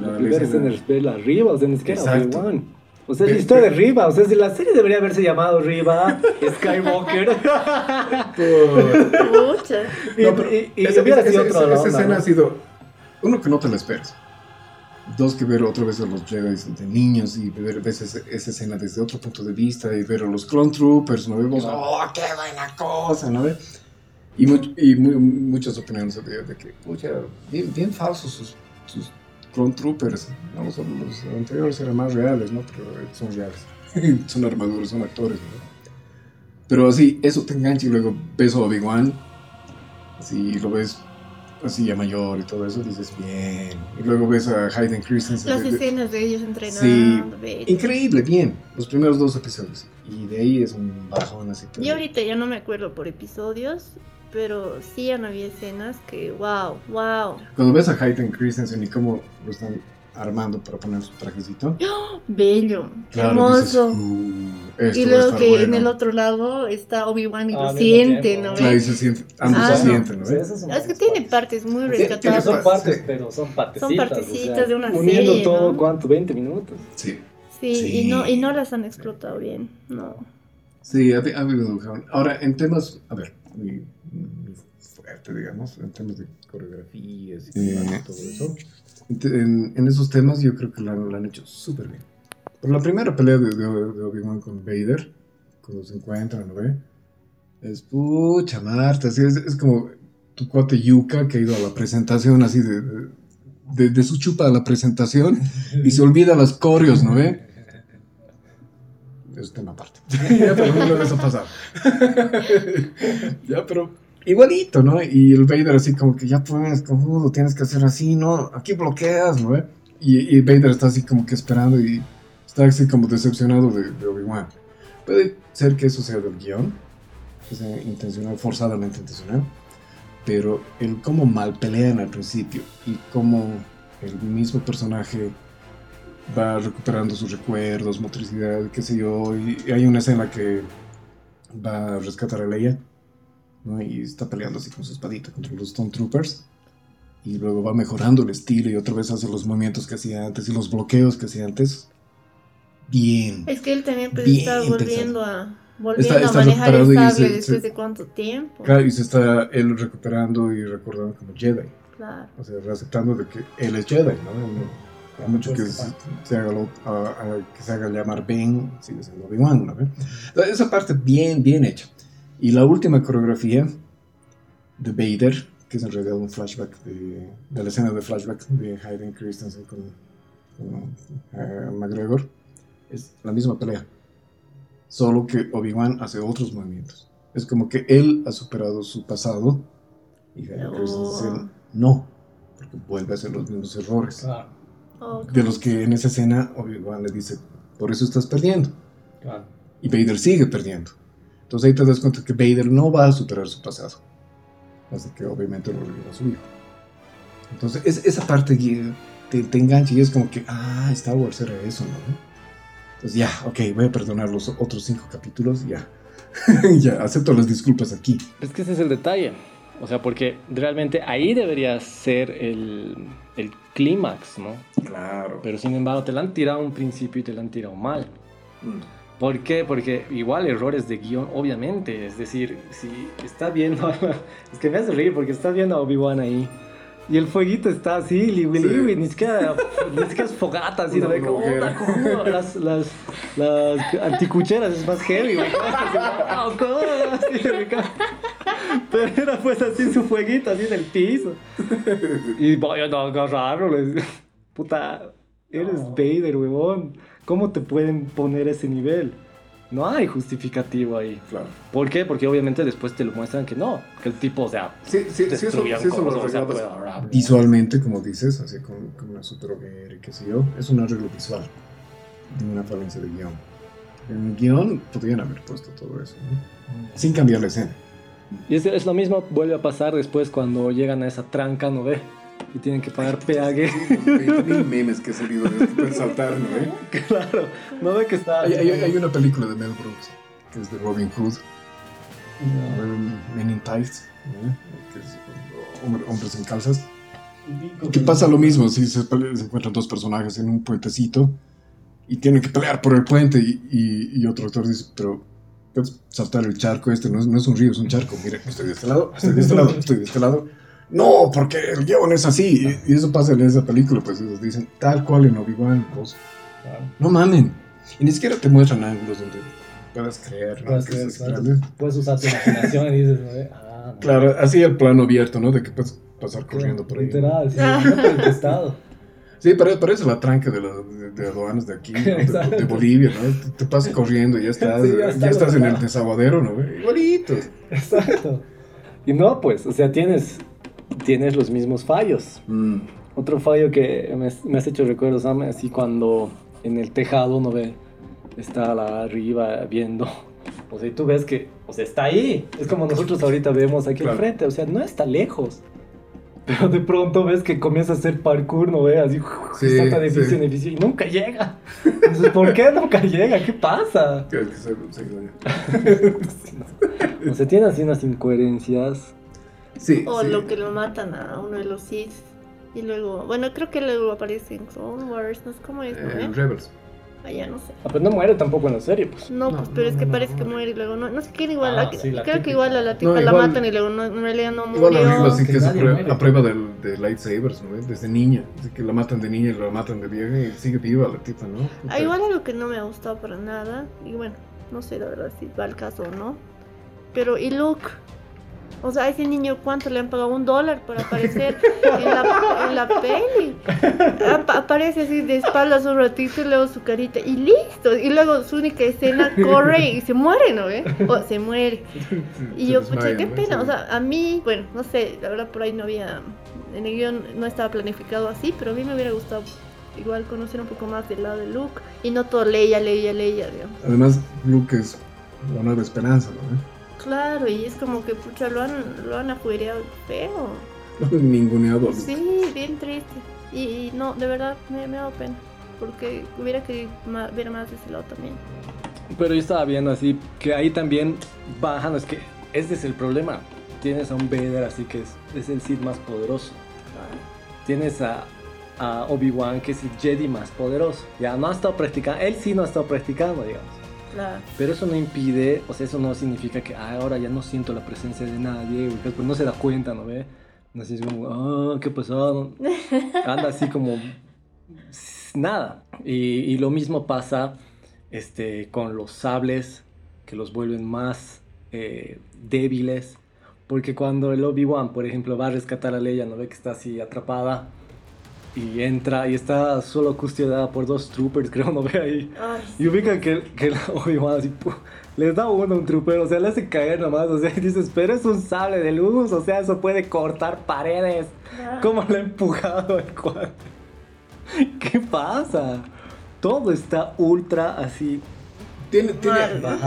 La La primera escena- es ver la Riva, o sea, ni siquiera Exacto. Obi-Wan. O sea, es la historia de Riva, o sea, si la serie debería haberse llamado Riva Skywalker. Pucha. y, No, pero y- y esa, hubiera esa- sido esa- otra esa onda, escena ¿no? ha sido, uno, que no te la esperas. Dos, que ver otra vez a los Jedi de niños y ver ves esa, esa escena desde otro punto de vista y ver a los Clone Troopers, ¿no vemos? Claro. ¡Oh, qué buena cosa! ¿no ve? Y, much- y mu- muchas opiniones de, de que, pucha, bien, bien falsos sus, sus Clone Troopers. ¿no? Los, los anteriores eran más reales, ¿no? Pero son reales. son armaduras, son actores, ¿no? Pero así, eso te engancha y luego ves a Obi-Wan, así lo ves así ya mayor y todo eso, dices bien. Y luego ves a Hayden Christensen. Las de- escenas de ellos entrenando. Sí. ve. Increíble, bien. Los primeros dos episodios. Y de ahí es un bajón así. pero- Y ahorita ya no me acuerdo por episodios, pero sí ya no había escenas que, wow, wow. Cuando ves a Hayden Christensen y cómo lo están armando para poner su trajecito. Bello, Claro, dices, hermoso. "Uh, y luego que bueno". en el otro lado está Obi-Wan y Ah, lo siente. ¿no? Claro, y ves? se siente, ambos Ah, se no. sienten, ¿no? Sí, son Es que tiene partes. partes muy rescatables. son Sí. partes, pero son partecitas. partecitas de una uniendo serie, todo, ¿no? ¿cuánto? 20 minutos. Sí. Sí, Sí. Y, no, y no las han explotado bien, no. Sí, ha, ha habido un. Ahora, en temas, a ver, digamos, en temas de coreografías y Eh. todo eso. En, en esos temas yo creo que lo, han- lo han hecho súper bien. Por la primera pelea de, de, de Obi-Wan con Vader, cuando se encuentran, ¿no ve? Es pucha Marta, así es, es como tu cuate Yuka que ha ido a la presentación así de, de, de- su chupa a la presentación y se olvida las coreos, ¿no ve? Es tema aparte. ya, pero no eso pasado. ya, pero igualito, ¿no? Y el Vader así como que ya pues, cojudo, tienes que hacer así, ¿no? Aquí bloqueas, ¿no? Y, y Vader está así como que esperando y está así como decepcionado de, de Obi-Wan. Puede ser que eso sea del guion, que sea intencional, forzadamente intencional. pero el cómo mal pelean al principio y cómo el mismo personaje va recuperando sus recuerdos, motricidad, qué sé yo, y hay una escena que va a rescatar a Leia, ¿no? Y está peleando así con su espadita contra los Stone Troopers. Y luego va mejorando el estilo y otra vez hace los movimientos que hacía antes y los bloqueos que hacía antes. Bien. Es que él también pues, Bien está pensado. volviendo a, volviendo Está- a está manejar el sable después se- de cuánto tiempo. Claro, y se está él recuperando y recordando como Jedi. Claro. O sea, aceptando de que él es Jedi, ¿no? Él Hay mucho que se, se haga, lo- a- a- que se haga llamar Ben, sigue siendo Obi-Wan, ¿no? Esa parte bien, bien hecha. Y la última coreografía de Vader, que es en realidad un flashback de, de la escena de flashback de Hayden Christensen con, con, eh, McGregor, es la misma pelea. Solo que Obi-Wan hace otros movimientos. Es como que él ha superado su pasado y Hayden Oh. Christensen no, porque vuelve a hacer los mismos errores. Oh, De los que en esa escena Obi-Wan le dice, por eso estás perdiendo. Y Vader sigue perdiendo. Entonces ahí te das cuenta que Vader no va a superar su pasado. Así que obviamente lo olvida a su hijo. Entonces es- esa parte te, te engancha y es como que, ah, Star Wars era eso, ¿no? Entonces ya, ok, voy a perdonar los otros cinco capítulos, ya. ya, acepto las disculpas aquí. Es que ese es el detalle. O sea, porque realmente ahí debería ser el, el clímax, ¿no? Claro. Pero sin embargo, te la han tirado a un principio y te la han tirado mal. ¿Por qué? Porque igual errores de guion, obviamente. Es decir, si estás viendo. es que me hace reír porque estás viendo a Obi-Wan ahí. Y el fueguito está así, liwi, Sí. liwi, ni siquiera, ni siquiera es fogata, así, ¿no? ve como, las, las, las anticucheras es más heavy, güey. Pero era pues así su fueguito, así en el piso. Y vaya a agarrarlo. Puta, eres Vader, huevón. ¿Cómo te pueden poner ese nivel? No hay justificativo ahí. Claro. ¿Por qué? Porque obviamente después te lo muestran que no. Que el tipo, o sea, Sí, sí, sí, eso, eso lo o sea, puede- visualmente, como dices, así con, con una super hoguera y qué sé yo, es un arreglo visual de una falencia de guion. En el guion podrían haber puesto todo eso, ¿no? sin cambiar la escena. Y es, es lo mismo vuelve a pasar después cuando llegan a esa tranca, ¿no ve? Y tienen que pagar peaje. mil memes que he salido de esto, saltar, ¿no? eh? claro, no ve que está... Hay, hay- hay una película de Mel Brooks, que es de Robin Hood, Men in Tights, ¿no? que es hombre- hombres en calzas. Que pasa lo mismo, si se, se encuentran dos personajes en un puentecito y tienen que pelear por el puente y, y- y otro actor dice, pero saltar el charco este, no es, no es un río, es un charco, mire, estoy de este lado, estoy de este lado, estoy de este lado. No, porque el guion es así. Y, eso pasa en esa película, pues ellos dicen, tal cual en Obi-Wan, pues, no mamen. Y ni siquiera te muestran ángulos donde puedas creer, ¿no? Puedes creer, es grande. Puedes usar tu imaginación y dices, ¿no? ah, no. Claro, así el plano abierto, ¿no? De que puedes pasar corriendo por ahí. ¿no? Literal, sí, no por el costado. Sí, pare- parece la tranca de, la- de, de aduanas de aquí, ¿no? de, Bolivia, ¿no? Te, te pasas corriendo y ya estás, Sí, ya ya, está estás en el desaguadero, ¿no? Igualito. Exacto. Y no, pues, o sea, tienes, tienes los mismos fallos. Mm, Otro fallo que me, me has hecho recuerdo, Sam, así cuando en el tejado no ve, está la arriba viendo. O sea, y tú ves que, o sea, está ahí. Es como nosotros ahorita vemos aquí Claro. enfrente, o sea, no está lejos. Pero de pronto ves que comienza a hacer parkour, ¿no ve? Así, Sí, salta de edificio sí. en edificio y nunca llega. Entonces, ¿por qué nunca llega? ¿Qué pasa? que- que se- se- O sea, tiene así unas incoherencias. Sí, O sí. lo que lo matan a uno de los Sith. Y luego, bueno, creo que luego aparece en Clone Wars, no sé cómo es, ¿no? Eh, eh? Rebels. Allá no sé. Ah, pero no muere tampoco en la serie, pues. No, No, pues, pero no, es que no, parece no, que muere y luego no, no sé quién igual, Ah, la- sí, la creo que típica. igual a la tipa No, la igual- matan y luego no, en realidad no Igual murió. arriba así que que es a prueba, prueba del, de lightsabers, ¿no? Desde niña. Así que la matan de niña y la matan de vieja y sigue viva la tipa, ¿no? Ah, igual algo que no me ha gustado para nada. Y bueno, no sé la verdad si va al caso o no. Pero, ¿y Luke? O sea, a ese niño, ¿cuánto le han pagado? Un dólar para aparecer en, la, en la peli. Apa- aparece así de espaldas un ratito y luego su carita y listo. Y luego su única escena corre y se muere, ¿no? ve? O se muere. Y Se yo, pucha, qué pena. O sea, a mí, bueno, no sé, la verdad por ahí no había. En el guion no estaba planificado así, pero a mí me hubiera gustado igual conocer un poco más del lado de Luke y no todo Leia, Leia, Leia, digamos. Además, Luke es la nueva esperanza, ¿no? Claro, y es como que, pucha, lo han, lo han afuereado feo. Ninguneado. Sí, bien triste. Y, y no, de verdad, me, me ha dado pena. Porque hubiera querido ma- ver más de ese lado también. Pero yo estaba viendo así que ahí también bajan, es que ese es el problema. Tienes a un Vader así que es, es el Sith más poderoso. Tienes a, a Obi-Wan que es el Jedi más poderoso. Ya no ha estado practicando, él sí no ha estado practicando, digamos. Pero eso no impide, o sea, eso no significa que "Ah, ahora ya no siento la presencia de nadie, pues no se da cuenta, ¿no ve? Así es como, ah, ¿qué pasó? Anda así como nada. Y, y lo mismo pasa este, con los sables, que los vuelven más eh, débiles. Porque cuando el Obi-Wan, por ejemplo, va a rescatar a Leia, ¿no ve que está así atrapada? Y entra y está solo custodiada por dos troopers, creo, ¿no ve ahí? Ay, Y ubican que, que el Obi-Wan así, pu- le da uno a un trooper, o sea, le hace caer nomás, o sea, y dices, pero es un sable de luz, o sea, eso puede cortar paredes. claro. ¿Cómo le ha empujado el cuate? ¿Qué pasa? Todo está ultra así. Tiene, tiene,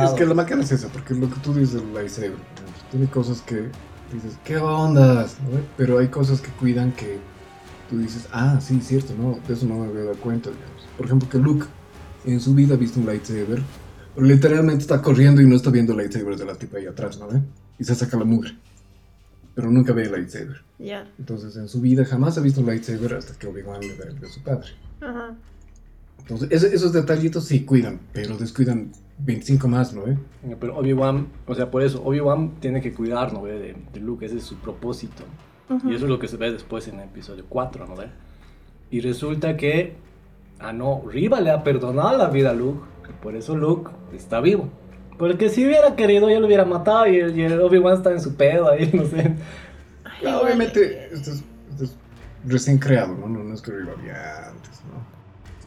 es que la máquina es esa, porque lo que tú dices del lightsaber, tiene cosas que dices, ¿qué ondas? ¿no? Pero hay cosas que cuidan que tú dices, ah, sí, cierto, no, de eso no me había dado cuenta, digamos. Por ejemplo, que Luke en su vida ha visto un lightsaber, pero literalmente está corriendo y no está viendo el lightsaber de la tipa ahí atrás, ¿no ve? Y se saca la mugre, pero nunca ve el lightsaber. Ya. Entonces, en su vida jamás ha visto un lightsaber hasta que Obi-Wan le da el de su padre. Ajá. Entonces, esos detallitos sí cuidan, pero descuidan 25 más, ¿no? Eh? Pero Obi-Wan, o sea, por eso, Obi-Wan tiene que cuidar, ¿no ve? De, de Luke, ese es su propósito. Ujú. Y eso es lo que se ve después en el episodio 4, ¿no ve? Y resulta que, ah, no, Riva le ha perdonado la vida a Luke, y por eso Luke está vivo. Porque si hubiera querido, ya lo hubiera matado y el, el Obi-Wan está en su pedo ahí, no sé. Ay, Claro, igual, obviamente, esto es, esto es recién creado, ¿no? No, no es que lo había antes, ¿no?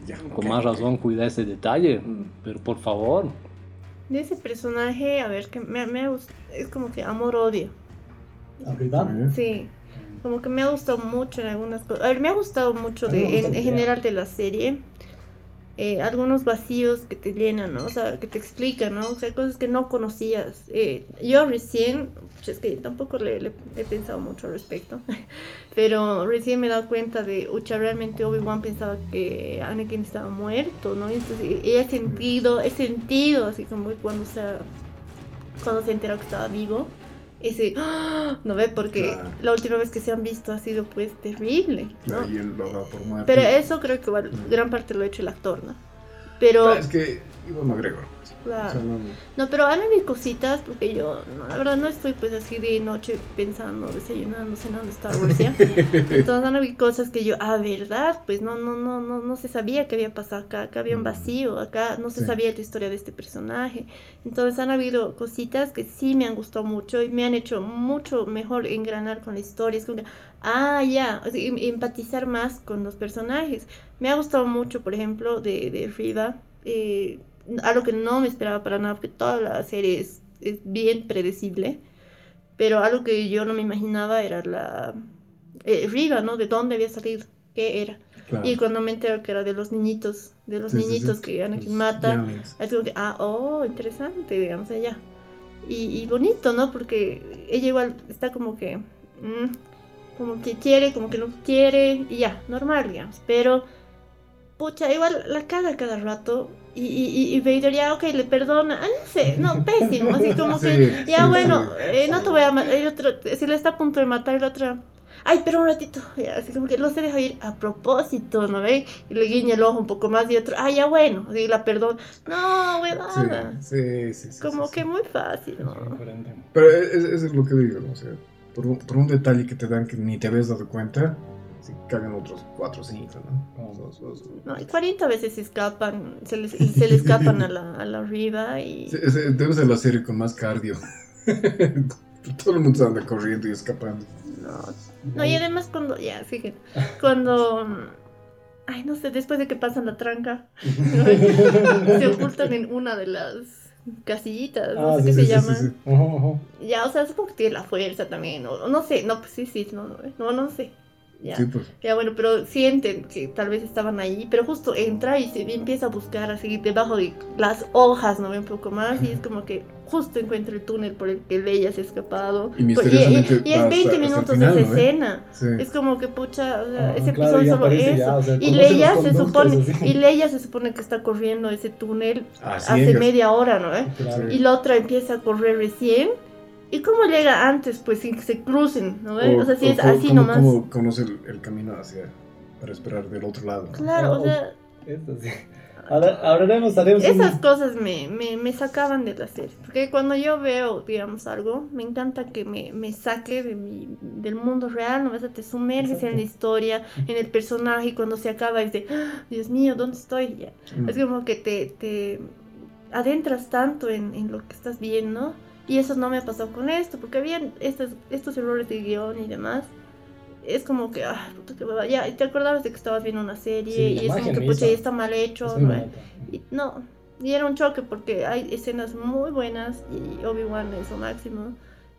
Ya, Con ok, más ok. razón, cuida ese detalle. Pero por favor. De ese personaje, a ver, que me, me ha gust- es como que amor-odio. Arriba. ¿Eh? Sí, como que me ha gustado mucho en algunas cosas. A ver, me ha gustado mucho de, en, en general de la serie. eh, algunos vacíos que te llenan, ¿no? O sea, que te explican, ¿no? O sea, cosas que no conocías. Eh, yo recién, pues es que tampoco le, le- he pensado mucho al respecto, pero recién me he dado cuenta de, ucha, realmente Obi-Wan pensaba que Anakin estaba muerto, ¿no? Y Entonces, he sentido, he sentido, así como cuando se, cuando se enteró que estaba vivo, ese, ¡ah! ¿no ve? Porque Claro. la última vez que se han visto ha sido pues terrible, ¿no? Y él lo da por muerto. Pero eso creo que gran parte lo ha hecho el actor, ¿no? Pero, Ah, Es que Iwan McGregor. pues. claro. O sea, no- No, pero han habido cositas, porque yo, no, la verdad, no estoy pues así de noche pensando, desayunando, cenando Star Wars, ¿ya? Entonces han habido cosas que yo, ah, ¿verdad? Pues no, no, no, no, no se sabía que había pasado acá, acá había un Mm. vacío, acá no se Sí. sabía la historia de este personaje. Entonces han habido cositas que sí me han gustado mucho y me han hecho mucho mejor engranar con la historia. Es como que, ah, ya, o sea, em- empatizar más con los personajes. Me ha gustado mucho, por ejemplo, de, de Frida, eh, algo que no me esperaba para nada, porque toda la serie es, es bien predecible, pero algo que yo no me imaginaba era la eh, Riva, ¿no? De dónde había salido, qué era. Claro. Y cuando me entero que era de los niñitos, de los Sí, sí, sí. niñitos que Anakin mata, es como que, ah, oh, interesante, digamos, allá. Y, y bonito, ¿no? Porque ella igual está como que, mm, como que quiere, como que no quiere, y ya, normal, digamos. Pero, pucha, igual la caga cada rato. Y, y, y- y Vader ya, ok, le perdona. Ah, no sé, no, pésimo. Así como que, Sí, ya sí, bueno, sí. eh, no te voy a matar. El otro, si le está a punto de matar, el otro, ay, pero un ratito. Ya, así como que lo se deja ir a propósito, ¿no ve? Y le guiña el ojo un poco más y otro, ay, ya bueno. Así la perdona. No, huevada. Sí, sí, sí. sí, Como sí, que sí. muy fácil, ¿no? Pero es- es- eso es lo que digo, ¿no? O sea, por un, por un detalle que te dan que ni te habías dado cuenta, si cagan otros 4 o 5, ¿no? Dos- dos- No, y 40 veces se escapan, se les, se le escapan a la, a la Riva y... Sí, es- Debe ser la serie con más cardio. Todo el mundo anda corriendo y escapando. No, no, y además cuando, ya, fíjate, cuando, ay, no sé, después de que pasan la tranca, se ocultan en una de las casillitas, no Ah, sé sí, qué sí, se sí, llaman. Ya, o sea, supongo que tiene la fuerza también, o o no sé, no, pues sí, sí, no, no, no, no sé. Ya. Sí, pues. Ya bueno, pero sienten que tal vez estaban ahí, pero justo entra y se empieza a buscar así debajo de las hojas, ¿no? Un poco más, y es como que justo encuentra el túnel por el que Leia se ha escapado. Y Pues, y es va 20 hasta- hasta el minutos de esa escena. Sí. Es como que, pucha, o sea, Ah, ese claro, episodio solo eso. ya, o sea, y Leia se supone, así. y Leia se supone que está corriendo ese túnel hace media hora, ¿no? eh? Claro. Y la otra empieza a correr recién. ¿Y cómo llega antes? Pues sin que se crucen, ¿no? ve? O, sea, si es cómo- así cómo- nomás. cómo conoce el, el camino hacia para esperar del otro lado. ¿no? Claro, o Oh, sea, Esto sí. Ahora, haremos, un- esas cosas me, me, me sacaban de la serie. Porque cuando yo veo, digamos, algo, me encanta que me, me saque de mi, del mundo real, ¿no? O sea, te sumerges en la historia, en el personaje, y cuando se acaba es de, "Ah, Dios mío, ¿dónde estoy? Ya. Mm. Es como que te, te adentras tanto en, en lo que estás viendo. Y eso no me ha pasado con esto, porque habían estos, estos errores de guion y demás. Es como que, ah, puta que hueva. Ya, y te acordabas de que estabas viendo una serie Sí, y es como que, pucha, ya está mal hecho. Es ¿no? Y, no, y era un choque porque hay escenas muy buenas y Obi-Wan es lo máximo.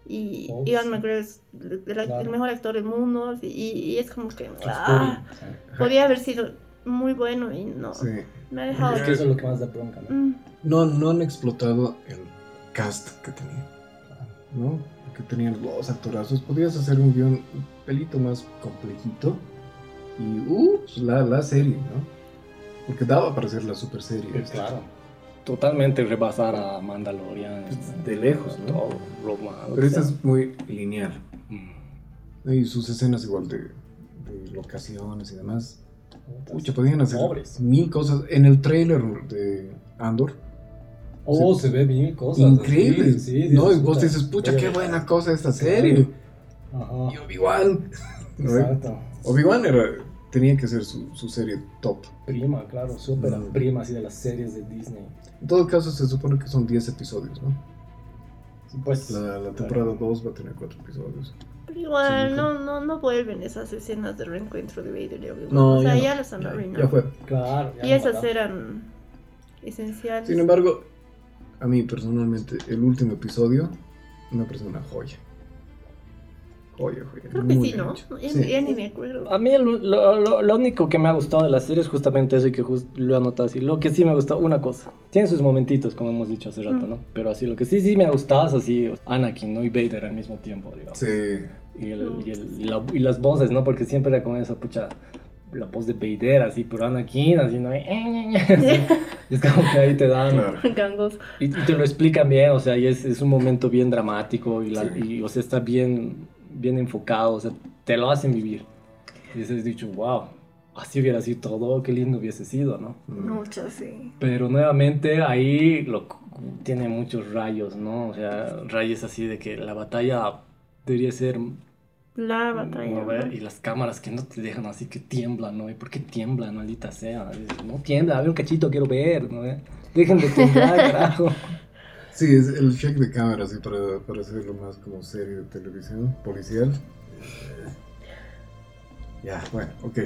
Y Oh, Ian sí. McGregor es el, el- el Claro. mejor actor del mundo. Y, y es como que, Oscuro. ah, podía haber sido muy bueno y no. Sí. Me ha dejado. Es que eso es lo que más da bronca, ¿no? Mm. No, no han explotado el cast que tenía, ¿no? Porque tenían los actorazos. Podías hacer un guion un pelito más complejito y, uh, pues, la, la serie, ¿no? Porque daba para hacer la super serie. esta. Claro. Totalmente rebasar a Mandalorian. Pues, de lejos, ¿no? Todo, Pero que esta es muy lineal. Mm. Y sus escenas igual de, de locaciones y demás. Pucha, podían hacer Pobres. mil cosas. En el trailer de Andor, Oh, se ve bien cosas. increíble. Sí, sí, no, y vos dices, pucha, qué buena cosa esta serie. Ajá. Y Obi-Wan. ¿no? Exacto. Obi-Wan era, tenía que ser su, su serie top. Prima, claro, súper Mm. prima así de las series de Disney. En todo caso, se supone que son 10 episodios, ¿no? Pues. La, la temporada 2 va a tener 4 episodios. Pero igual, Sí, no, no, no vuelven esas escenas de reencuentro de Vader y Obi-Wan. No, o sea, ya ya, no. las han Ya, arruinado. ya fue. Claro. ya Y no esas eran esenciales. Sin embargo, a mí personalmente, el último episodio me parece una joya. Joya, joya. Creo que sí, ¿no? Ya, Sí. ya ni me acuerdo. A mí lo, lo- lo- lo único que me ha gustado de la serie es justamente eso y que just- lo he anotado así. Lo que sí me ha gustado, una cosa. Tiene sus momentitos, como hemos dicho hace rato, Mm. ¿no? Pero así, lo que sí, sí me ha gustado es así, Anakin, ¿no? Y Vader al mismo tiempo, digamos. Sí. Y, el- y el- y la- y las voces, ¿no? Porque siempre era con esa, pucha, la voz de Vader, así, pero Anakin, así, ¿no? Así. es como que ahí te dan... Claro. Gangos. Y, y te lo explican bien, o sea, y es, es un momento bien dramático y, la, Sí. y, o sea, está bien, bien enfocado, o sea, te lo hacen vivir. Y dices, dicho, wow, así hubiera sido todo, qué lindo hubiese sido, ¿no? Mm. Mucho, sí. Pero nuevamente ahí lo, tiene muchos rayos, ¿no? O sea, rayos así de que la batalla debería ser... La batalla. ve? ¿no? Y las cámaras que no te dejan así que tiemblan, ¿no? ¿Y por qué tiemblan, maldita sea? No tiembla, a ver un cachito, quiero ver, ¿no? ve? Dejen de temblar, carajo. Sí, es el check de cámara, así, para, para hacerlo más como serie de televisión, policial. Eh, Ya, bueno, ok.